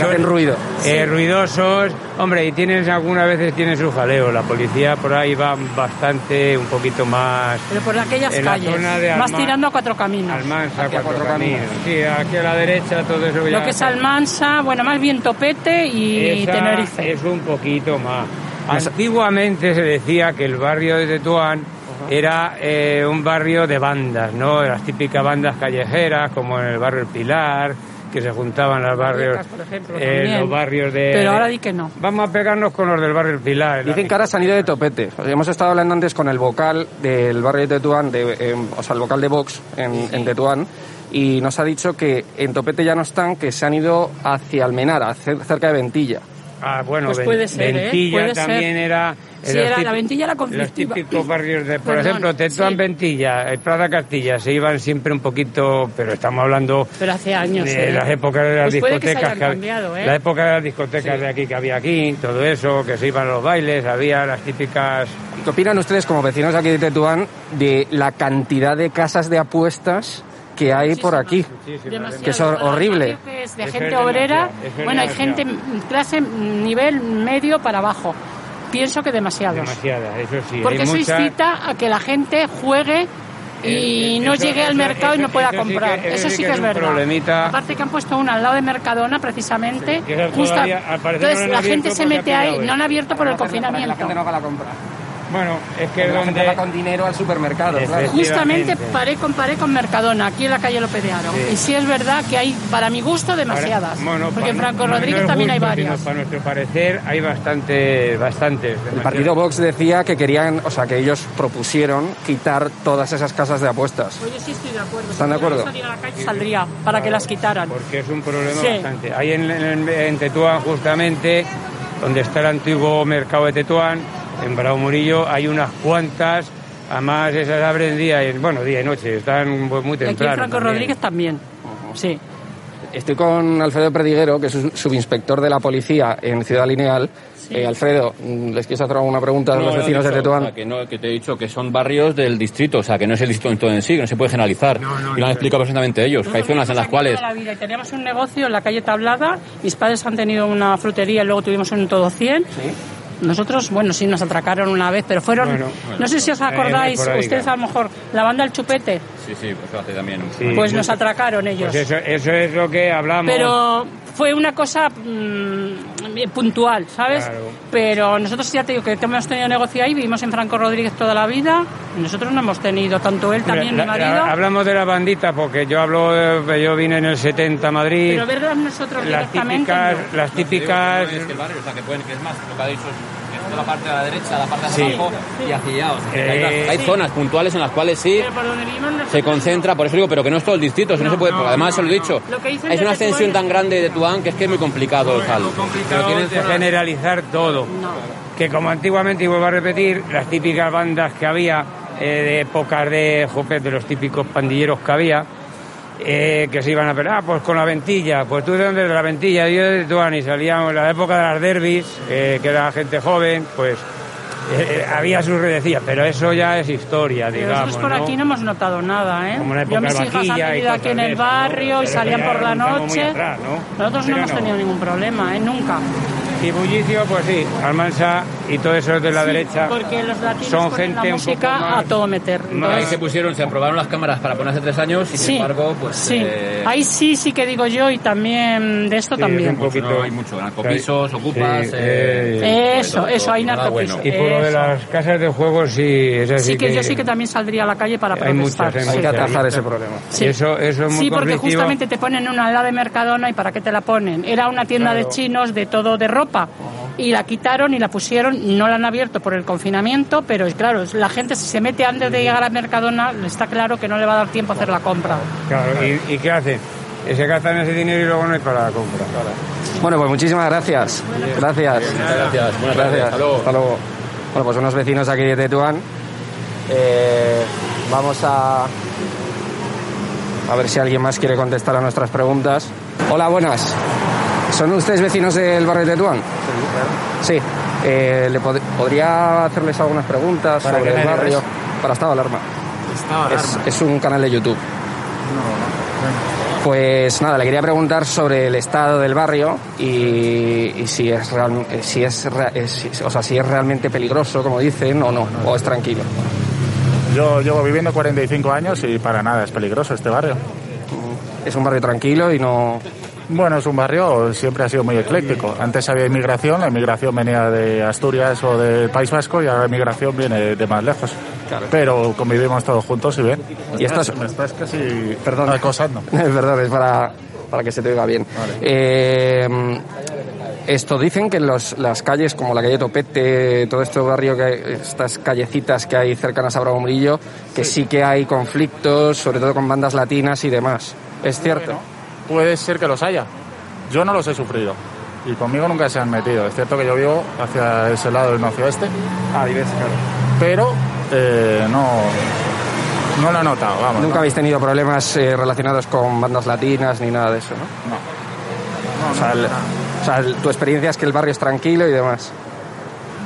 [SPEAKER 2] hacen ruido.
[SPEAKER 6] eh, ruidosos. Hombre, y tienen algunas veces tienen su jaleo. La policía por ahí va bastante, un poquito más
[SPEAKER 5] Pero por aquellas
[SPEAKER 6] En la
[SPEAKER 5] calles.
[SPEAKER 6] zona de
[SPEAKER 5] Más tirando a cuatro caminos.
[SPEAKER 6] Almansa,
[SPEAKER 2] a
[SPEAKER 6] cuatro,
[SPEAKER 2] cuatro
[SPEAKER 6] caminos.
[SPEAKER 2] caminos.
[SPEAKER 6] Sí, aquí a la derecha todo eso que
[SPEAKER 5] Lo
[SPEAKER 6] ya-
[SPEAKER 5] que es Almansa, bueno, más bien Topete y
[SPEAKER 6] Esa
[SPEAKER 5] Tenerife.
[SPEAKER 6] Es un poquito más. Antiguamente se decía que el barrio de Tetuán era eh, un barrio de bandas, ¿no? Las típicas bandas callejeras, como en el barrio El Pilar, que se juntaban los barrios,
[SPEAKER 5] Vallecas, por ejemplo,
[SPEAKER 6] eh, los barrios de...
[SPEAKER 5] Pero ahora di que no.
[SPEAKER 6] Vamos a pegarnos con los del barrio El Pilar.
[SPEAKER 2] Dicen que ahora se han ido de topete. O sea, hemos estado hablando antes con el vocal del barrio de Tetuán, de, eh, o sea, el vocal de Vox en, en Tetuán, y nos ha dicho que en topete ya no están, que se han ido hacia Almenara, cer- cerca de Ventilla.
[SPEAKER 6] Ah, bueno,
[SPEAKER 5] Pues
[SPEAKER 6] Ven-
[SPEAKER 5] puede ser, ¿eh?
[SPEAKER 6] Ventilla
[SPEAKER 5] ser.
[SPEAKER 6] también era...
[SPEAKER 5] Sí,
[SPEAKER 6] los
[SPEAKER 5] era- la Ventilla era
[SPEAKER 6] Los
[SPEAKER 5] conflictiva.
[SPEAKER 6] típicos barrios de... Por
[SPEAKER 5] Perdón,
[SPEAKER 6] ejemplo, Tetuán,
[SPEAKER 5] sí.
[SPEAKER 6] Ventilla, el Plaza Castilla, se iban siempre un poquito... Pero estamos hablando
[SPEAKER 5] Pero hace años,
[SPEAKER 6] de
[SPEAKER 5] ¿eh?
[SPEAKER 6] las épocas de las
[SPEAKER 5] Pues puede que se
[SPEAKER 6] discotecas
[SPEAKER 5] hayan
[SPEAKER 6] hab-
[SPEAKER 5] cambiado, ¿eh?
[SPEAKER 6] la época de las discotecas de aquí que había aquí todo eso que se iban a los bailes había las típicas
[SPEAKER 2] ¿Y ¿Qué opinan ustedes, como vecinos aquí de Tetuán, de la cantidad de casas de apuestas que hay por aquí?
[SPEAKER 5] Demasiado.
[SPEAKER 2] Que es hor- horrible.
[SPEAKER 5] Barrio que es de gente obrera. Bueno, hay gente clase nivel medio para abajo. Pienso que demasiados.
[SPEAKER 6] eso sí
[SPEAKER 5] Porque
[SPEAKER 6] hay
[SPEAKER 5] eso
[SPEAKER 6] muchas-
[SPEAKER 5] incita a que la gente juegue y
[SPEAKER 6] Eh,
[SPEAKER 5] no
[SPEAKER 6] eso-
[SPEAKER 5] llegue al
[SPEAKER 6] eso-
[SPEAKER 5] mercado y no pueda
[SPEAKER 6] eso sí que-
[SPEAKER 5] comprar.
[SPEAKER 6] eso
[SPEAKER 5] eso
[SPEAKER 6] sí
[SPEAKER 5] sí
[SPEAKER 6] que es
[SPEAKER 5] verdad.
[SPEAKER 6] problemita.
[SPEAKER 5] Aparte que han puesto una al lado de Mercadona precisamente.
[SPEAKER 6] todavía, no
[SPEAKER 5] Entonces
[SPEAKER 6] la
[SPEAKER 5] gente se mete ahí, no han abierto por el confinamiento.
[SPEAKER 2] haga la compra.
[SPEAKER 6] Bueno, es que
[SPEAKER 2] La gente
[SPEAKER 6] donde...
[SPEAKER 2] va con dinero al supermercado, claro.
[SPEAKER 5] Justamente paré comparé con Mercadona, aquí en la calle López de Aro.
[SPEAKER 6] Sí.
[SPEAKER 5] Y sí es verdad que hay, para mi gusto, demasiadas.
[SPEAKER 6] Ahora, bueno,
[SPEAKER 5] porque en Franco
[SPEAKER 6] no- no
[SPEAKER 5] Rodríguez también hay varias.
[SPEAKER 6] Para nuestro parecer hay bastante, bastantes.
[SPEAKER 2] El partido Vox decía que querían, o sea, que ellos propusieron quitar todas esas casas de apuestas.
[SPEAKER 5] Oye, sí estoy de acuerdo.
[SPEAKER 2] ¿Están de
[SPEAKER 5] Si
[SPEAKER 2] acuerdo?
[SPEAKER 5] salir a la calle, saldría para que las quitaran.
[SPEAKER 6] Porque es un problema
[SPEAKER 5] Sí.
[SPEAKER 6] bastante. Ahí en, en, en Tetuán, justamente, donde está el antiguo mercado de Tetuán, en Bravo Murillo, hay unas cuantas. Además, esas abren día y, bueno, día y noche, están muy
[SPEAKER 5] Y aquí
[SPEAKER 6] temprano.
[SPEAKER 5] en Franco
[SPEAKER 6] también.
[SPEAKER 5] Rodríguez también. Sí.
[SPEAKER 2] Estoy con Alfredo Perdiguero, que es un subinspector de la policía en Ciudad Lineal. Eh, Alfredo, mm, ¿les quieres hacer alguna pregunta a los
[SPEAKER 3] No, no,
[SPEAKER 2] vecinos
[SPEAKER 3] he
[SPEAKER 2] de Tetuán?
[SPEAKER 3] o sea, que, no, que te he dicho que son barrios del distrito, o sea, que no es el distrito en sí, que no se puede generalizar. y lo han explicado perfectamente ellos, que hay zonas en las cuales...
[SPEAKER 5] La vida y teníamos un negocio en la calle Tablada. Mis padres han tenido una frutería y luego tuvimos un todo 100. Nosotros, bueno, sí nos atracaron una vez, pero fueron,
[SPEAKER 6] Bueno,
[SPEAKER 5] no sé si os
[SPEAKER 6] eh,
[SPEAKER 5] acordáis,
[SPEAKER 6] ahí,
[SPEAKER 5] ustedes a lo mejor, la banda El Chupete,
[SPEAKER 3] Sí, sí, pues lo hace también.
[SPEAKER 6] Sí.
[SPEAKER 5] pues nos atracaron ellos.
[SPEAKER 6] Pues eso, eso es lo que hablamos.
[SPEAKER 5] Pero fue una cosa mm, puntual, ¿sabes?
[SPEAKER 6] Claro.
[SPEAKER 5] Pero nosotros ya te digo que hemos tenido negocio ahí, vivimos en Franco Rodríguez toda la vida. y Nosotros no hemos tenido, tanto él también,
[SPEAKER 6] La-
[SPEAKER 5] mi
[SPEAKER 6] la-
[SPEAKER 5] marido.
[SPEAKER 6] hablamos de la bandita porque yo hablo, eh, yo vine en el 70 a Madrid.
[SPEAKER 5] pero verdad nosotros
[SPEAKER 6] las
[SPEAKER 5] directamente.
[SPEAKER 6] típicas,
[SPEAKER 5] no.
[SPEAKER 6] las típicas.
[SPEAKER 3] Es que el barrio, o sea, que, pueden, que es más, lo que ha dicho es toda la parte de la derecha, la parte de
[SPEAKER 6] Sí.
[SPEAKER 3] abajo y que hay,
[SPEAKER 6] Eh,
[SPEAKER 3] hay zonas puntuales en las cuales sí se concentra, por eso digo, pero que no es todo el distrito, no,
[SPEAKER 5] No,
[SPEAKER 3] se puede,
[SPEAKER 5] no,
[SPEAKER 3] porque además
[SPEAKER 5] no,
[SPEAKER 3] se lo he dicho,
[SPEAKER 5] Lo que
[SPEAKER 3] es una extensión tan grande de Tuán que es que es muy complicado el saldo. Pero
[SPEAKER 6] de
[SPEAKER 3] zonas-
[SPEAKER 6] generalizar todo.
[SPEAKER 5] No.
[SPEAKER 6] Que como antiguamente, y vuelvo a repetir, las típicas bandas que había eh, de épocas de, jope, de los típicos pandilleros que había, eh, que se iban a ver, ah, pues con la ventilla, pues tú de dónde de la ventilla, yo de y salíamos en la época de las derbis, eh, que era gente joven, pues eh, eh, había sus redecillas, pero eso ya es historia,
[SPEAKER 5] Pero
[SPEAKER 6] digamos.
[SPEAKER 5] nosotros por
[SPEAKER 6] ¿no?
[SPEAKER 5] aquí no hemos notado nada, ¿eh?
[SPEAKER 6] Como en la
[SPEAKER 5] Yo
[SPEAKER 6] época
[SPEAKER 5] mis hijas han vivido aquí en el barrio y salían por la noche.
[SPEAKER 6] atrás, ¿no?
[SPEAKER 5] Nosotros no hemos tenido ningún problema, ¿eh? Nunca.
[SPEAKER 6] Y bullicio, pues sí, Almansa y todo eso de la
[SPEAKER 5] Sí,
[SPEAKER 6] derecha.
[SPEAKER 5] Porque los latinos
[SPEAKER 6] son gente
[SPEAKER 5] la
[SPEAKER 6] un poco
[SPEAKER 5] música
[SPEAKER 6] más-
[SPEAKER 5] a todo meter.
[SPEAKER 3] Ahí
[SPEAKER 5] Entonces,
[SPEAKER 3] se pusieron, se aprobaron las cámaras para poner hace tres años y sin
[SPEAKER 5] sí,
[SPEAKER 3] embargo, pues...
[SPEAKER 5] sí.
[SPEAKER 3] eh,
[SPEAKER 5] Ahí sí, sí que digo yo y también de esto
[SPEAKER 6] Sí,
[SPEAKER 5] también.
[SPEAKER 6] es un poquito.
[SPEAKER 3] no hay mucho, narcopisos,
[SPEAKER 6] Sí,
[SPEAKER 3] ocupas...
[SPEAKER 6] sí,
[SPEAKER 3] eh,
[SPEAKER 6] eh,
[SPEAKER 5] Eso,
[SPEAKER 3] todo,
[SPEAKER 5] eso, hay narcopisos.
[SPEAKER 3] bueno.
[SPEAKER 6] Y por lo de las casas de juegos, sí, es así
[SPEAKER 5] Sí que yo sí que también saldría a la calle para
[SPEAKER 6] Hay
[SPEAKER 5] protestar.
[SPEAKER 6] muchas, hay
[SPEAKER 5] sí.
[SPEAKER 2] Hay que atajar ese problema.
[SPEAKER 5] Sí.
[SPEAKER 6] Eso, eso es muy
[SPEAKER 5] Sí, porque
[SPEAKER 6] conflictivo.
[SPEAKER 5] justamente te ponen una lado de Mercadona y ¿para qué te la ponen? Era una tienda
[SPEAKER 6] Claro.
[SPEAKER 5] de chinos de todo de ropa y la quitaron y la pusieron, no la han abierto por el confinamiento, pero es claro, la gente si se mete antes de llegar a Mercadona, está claro que no le va a dar tiempo a hacer la compra.
[SPEAKER 6] Claro, ¿y, y qué hacen? Se gastan ese dinero y luego no hay para la compra.
[SPEAKER 2] Bueno, pues muchísimas gracias. Gracias.
[SPEAKER 3] Muchas gracias. Buenas tardes.
[SPEAKER 2] Gracias.
[SPEAKER 3] Hasta luego.
[SPEAKER 2] Bueno, pues unos vecinos aquí de Tetuán. Eh, vamos a. A ver si alguien más quiere contestar a nuestras preguntas. Hola, buenas. ¿Son ustedes vecinos del barrio de Tetuán? Sí. Eh, ¿le pod- ¿Podría hacerles algunas preguntas
[SPEAKER 7] ¿Para
[SPEAKER 2] sobre el barrio? Para Estado Alarma.
[SPEAKER 7] Estaba
[SPEAKER 2] Es, es un canal de YouTube. Pues nada, le quería preguntar sobre el estado del barrio y, y si es real- si es, rea- si- o sea, si es realmente peligroso, como dicen, o no, o es tranquilo.
[SPEAKER 7] Yo llevo viviendo 45 años y para nada es peligroso este barrio.
[SPEAKER 2] Es un barrio tranquilo y no.
[SPEAKER 7] Bueno, es un barrio, siempre ha sido muy ecléctico. Antes había inmigración, la inmigración venía de Asturias o del País Vasco y ahora la inmigración viene de más lejos. Pero convivimos todos juntos y bien.
[SPEAKER 2] Y estás-
[SPEAKER 7] Me estás casi
[SPEAKER 2] Perdón.
[SPEAKER 7] acosando. (laughs)
[SPEAKER 2] Perdón, es para, para que se te oiga bien. Eh, esto dicen que los, las calles como la calle Topete, todo este barrio, que hay- estas callecitas que hay cercanas a Bravo Murillo, que sí que hay conflictos, sobre todo con bandas latinas y demás. ¿Es cierto?
[SPEAKER 7] Puede ser que los haya. Yo no los he sufrido. Y conmigo nunca se han metido. Es cierto que yo vivo hacia ese lado del noroeste,
[SPEAKER 2] Ah, vives, claro.
[SPEAKER 7] pero eh, no, no lo he notado. Vamos,
[SPEAKER 2] Nunca
[SPEAKER 7] ¿no?
[SPEAKER 2] habéis tenido problemas eh, relacionados con bandas latinas ni nada de eso, ¿no?
[SPEAKER 7] No.
[SPEAKER 2] O sea, el- o sea, el- tu experiencia es que el barrio es tranquilo y demás.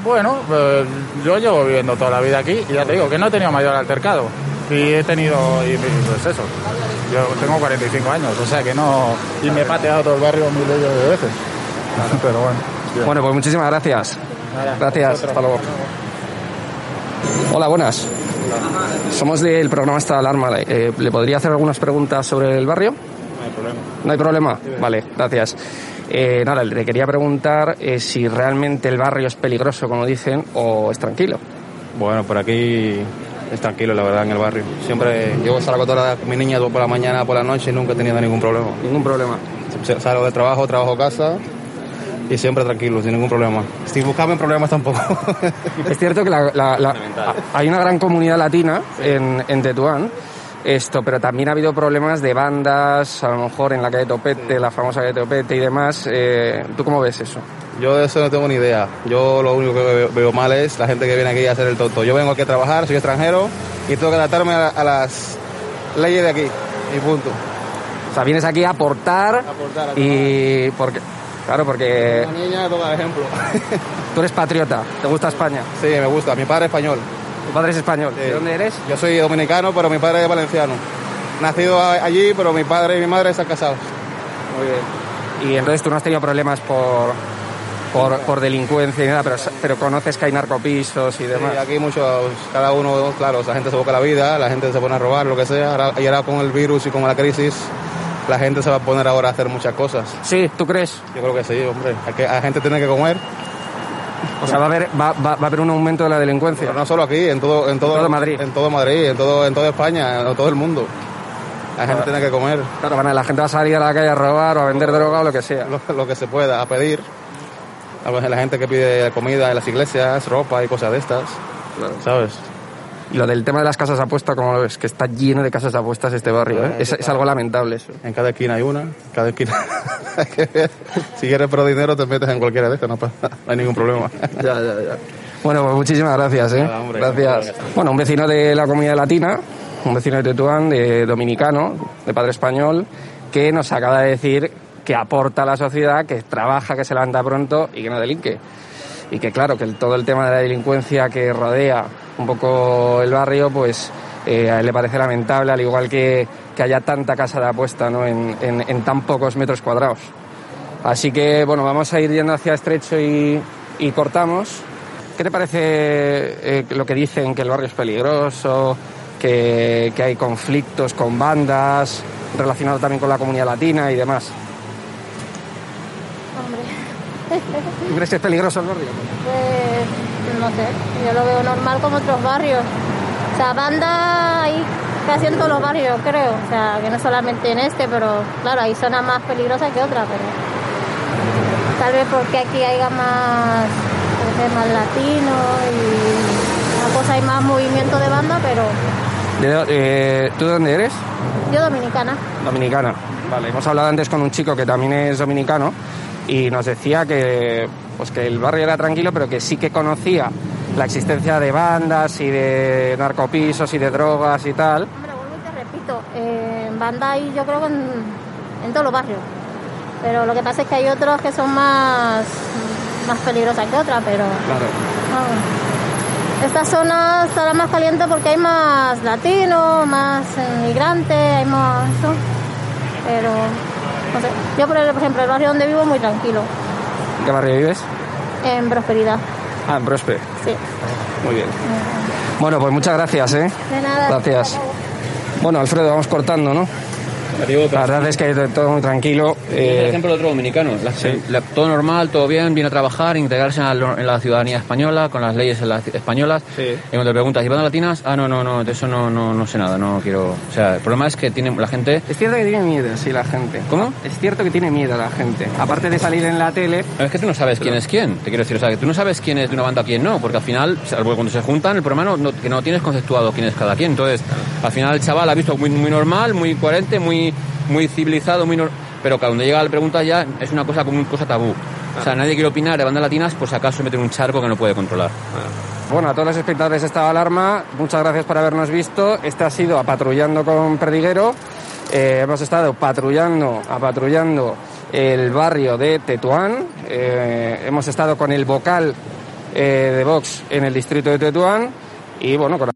[SPEAKER 7] Bueno, pues, yo llevo viviendo toda la vida aquí y ya te digo que no he tenido mayor altercado. Y he tenido, y pues eso, yo tengo 45 años, o sea que no... Y me he pateado todo el barrio mil de veces. Pero bueno. bien.
[SPEAKER 2] Bueno, pues muchísimas gracias. Gracias, hasta luego. Hola, buenas. Somos del programa Esta Alarma. Eh, ¿Le podría hacer algunas preguntas sobre el barrio?
[SPEAKER 7] No hay problema.
[SPEAKER 2] ¿No hay problema? Vale, gracias. Eh, nada, le quería preguntar eh, si realmente el barrio es peligroso, como dicen, o es tranquilo.
[SPEAKER 8] Bueno, por aquí es tranquilo, la verdad, en el barrio. Siempre yo salgo toda mi niña por la mañana, por la noche y nunca he tenido ningún problema.
[SPEAKER 2] Ningún problema.
[SPEAKER 8] Salgo de trabajo, trabajo casa y siempre tranquilo, sin ningún problema. Sin buscarme problemas tampoco. (laughs)
[SPEAKER 2] es cierto que la, la, la, hay una gran comunidad latina en, en Tetuán. Esto, pero también ha habido problemas de bandas, a lo mejor en la calle Topete, la famosa calle Topete y demás. Eh, ¿Tú cómo ves eso?
[SPEAKER 8] Yo de eso no tengo ni idea. Yo lo único que veo, veo, mal es la gente que viene aquí a hacer el tonto. Yo vengo aquí a trabajar, soy extranjero y tengo que adaptarme a, a las leyes de aquí. Y punto.
[SPEAKER 2] O sea, vienes aquí a aportar,
[SPEAKER 8] aportar a
[SPEAKER 2] y porque claro, porque
[SPEAKER 8] Una niña toma ejemplo. (laughs)
[SPEAKER 2] tú eres patriota, te gusta España.
[SPEAKER 8] sí, me gusta. Mi padre es español.
[SPEAKER 2] Tu padre es español.
[SPEAKER 8] Sí.
[SPEAKER 2] ¿De dónde eres?
[SPEAKER 8] Yo soy dominicano, pero mi padre es valenciano. Nacido allí, pero mi padre y mi madre están casados.
[SPEAKER 2] Muy bien. Y entonces tú no has tenido problemas por por, por delincuencia y nada, pero, pero conoces que hay narcopisos y demás.
[SPEAKER 8] Sí, aquí muchos, cada uno, claro, la gente se busca la vida, la gente se pone a robar, lo que sea. Ahora- Y ahora con el virus y con la crisis, la gente se va a poner ahora a hacer muchas cosas.
[SPEAKER 2] Sí, ¿tú crees?
[SPEAKER 8] Yo creo que sí, hombre. Hay que, la gente tiene que comer.
[SPEAKER 2] O sea, va a haber, va, va- va a haber un aumento de la delincuencia.
[SPEAKER 8] Pero no solo aquí, en todo, en todo,
[SPEAKER 2] todo Madrid.
[SPEAKER 8] En todo Madrid, en todo, en toda España, en todo el mundo. La gente tiene que comer
[SPEAKER 2] Claro, a- la gente va a salir a la calle a robar o a vender droga o lo que sea.
[SPEAKER 8] lo, lo que se pueda, a pedir. La gente que pide comida en las iglesias, ropa y cosas de estas. ¿Sabes?
[SPEAKER 2] Y lo del tema de las casas de apuesta, como lo ves, que está lleno de casas de apuestas este barrio, ¿eh? es, es algo lamentable eso.
[SPEAKER 8] En cada esquina hay una, cada esquina. (laughs) si quieres por dinero te metes en cualquiera de estas, no, pasa- no hay ningún problema. (laughs)
[SPEAKER 2] Ya, ya, ya. Bueno, pues muchísimas gracias, ¿eh?
[SPEAKER 8] Nada, hombre.
[SPEAKER 2] gracias. Bueno, un vecino de la comunidad latina, un vecino de Tetuán, de dominicano, de padre español, que nos acaba de decir que aporta a la sociedad, que trabaja, que se levanta pronto y que no delinque. Y que claro, que todo el tema de la delincuencia que rodea un poco el barrio, pues eh, le parece lamentable, al igual que, que haya tanta casa de apuesta ¿no? en, en- en tan pocos metros cuadrados. Así que, bueno, vamos a ir yendo hacia Estrecho y, y cortamos. ¿Qué te parece eh, lo que dicen, que el barrio es peligroso, que, que hay conflictos con bandas, relacionado también con la comunidad latina y demás? ¿Tú crees que es peligroso el barrio?
[SPEAKER 9] pues no sé, yo lo veo normal como otros barrios. O sea, banda hay casi en todos los barrios, creo. O sea, que no solamente en este, pero claro, hay zonas más peligrosas que otras, pero tal vez porque aquí haya más, ser más latino y una cosa hay más movimiento de banda, pero
[SPEAKER 2] ¿De dó- eh, ¿Tú de dónde eres?
[SPEAKER 9] yo dominicana.
[SPEAKER 2] Dominicana. Vale, hemos hablado antes con un chico que también es dominicano y nos decía que, pues que el barrio era tranquilo, pero que sí que conocía la existencia de bandas y de narcopisos y de drogas y tal.
[SPEAKER 9] Hombre, vuelvo y te repito, eh, en banda hay yo creo que en, en todos los barrios. Pero lo que pasa es que hay otros que son más, más peligrosas que otras, pero
[SPEAKER 2] Claro.
[SPEAKER 9] Esta zona estará más caliente porque hay más latinos, más eh, migrantes, hay más eso. Pero, no sé. Yo, por ejemplo, el barrio donde vivo es muy tranquilo,
[SPEAKER 2] ¿En qué barrio vives?
[SPEAKER 9] en prosperidad.
[SPEAKER 2] Ah, en Prospe.
[SPEAKER 9] Sí.
[SPEAKER 2] Muy bien. Bueno, pues muchas gracias, ¿eh?
[SPEAKER 9] De nada.
[SPEAKER 2] Gracias. Bueno, Alfredo, vamos cortando, ¿no? La verdad es que todo muy tranquilo.
[SPEAKER 10] El
[SPEAKER 2] eh,
[SPEAKER 10] ejemplo de otro dominicano. La- la- todo normal, todo bien, viene a trabajar, integrarse en la, en la ciudadanía española, con las leyes españolas.
[SPEAKER 2] Sí.
[SPEAKER 10] Y cuando le preguntas, ¿y bandas latinas? Ah, no, no, no, de eso no, no, no sé nada, no quiero... O sea, el problema es que tiene la gente...
[SPEAKER 2] es cierto que tiene miedo, sí, la gente.
[SPEAKER 10] ¿Cómo?
[SPEAKER 2] Es cierto que tiene miedo la gente. Aparte de salir en la tele,
[SPEAKER 10] Es que tú no sabes quién es quién, te quiero decir, o sea, que tú no sabes quién es de una banda quién no, porque al final, cuando se juntan, el problema no, no- que no tienes conceptuado quién es cada quien. Entonces, al final el chaval ha visto muy, muy normal, muy coherente, muy, muy civilizado, muy pero cuando llega la pregunta ya es una cosa como una cosa tabú. O sea, nadie quiere opinar de bandas latinas por si acaso se mete en un charco que no puede controlar.
[SPEAKER 2] Bueno, a todos los espectadores de Estado de Alarma, muchas gracias por habernos visto. Este ha sido Apatrullando con Perdiguero. Eh, hemos estado patrullando, apatrullando el barrio de Tetuán. Eh, hemos estado con el vocal eh, de Vox en el distrito de Tetuán. Y bueno, con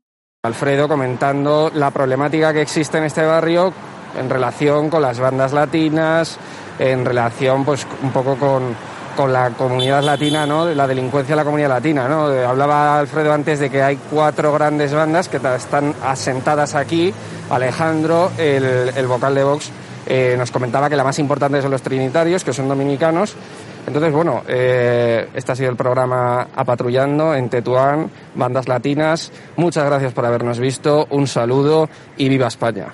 [SPEAKER 2] Alfredo comentando la problemática que existe en este barrio en relación con las bandas latinas, en relación pues un poco con, con la comunidad latina, ¿no? La delincuencia de la comunidad latina, ¿no? Eh, Hablaba Alfredo antes de que hay cuatro grandes bandas que están asentadas aquí. Alejandro, el, el vocal de Vox, eh, nos comentaba que la más importante son los trinitarios, que son dominicanos, Entonces, bueno, eh, este ha sido el programa Apatrullando en Tetuán, bandas latinas. Muchas gracias por habernos visto, un saludo y viva España.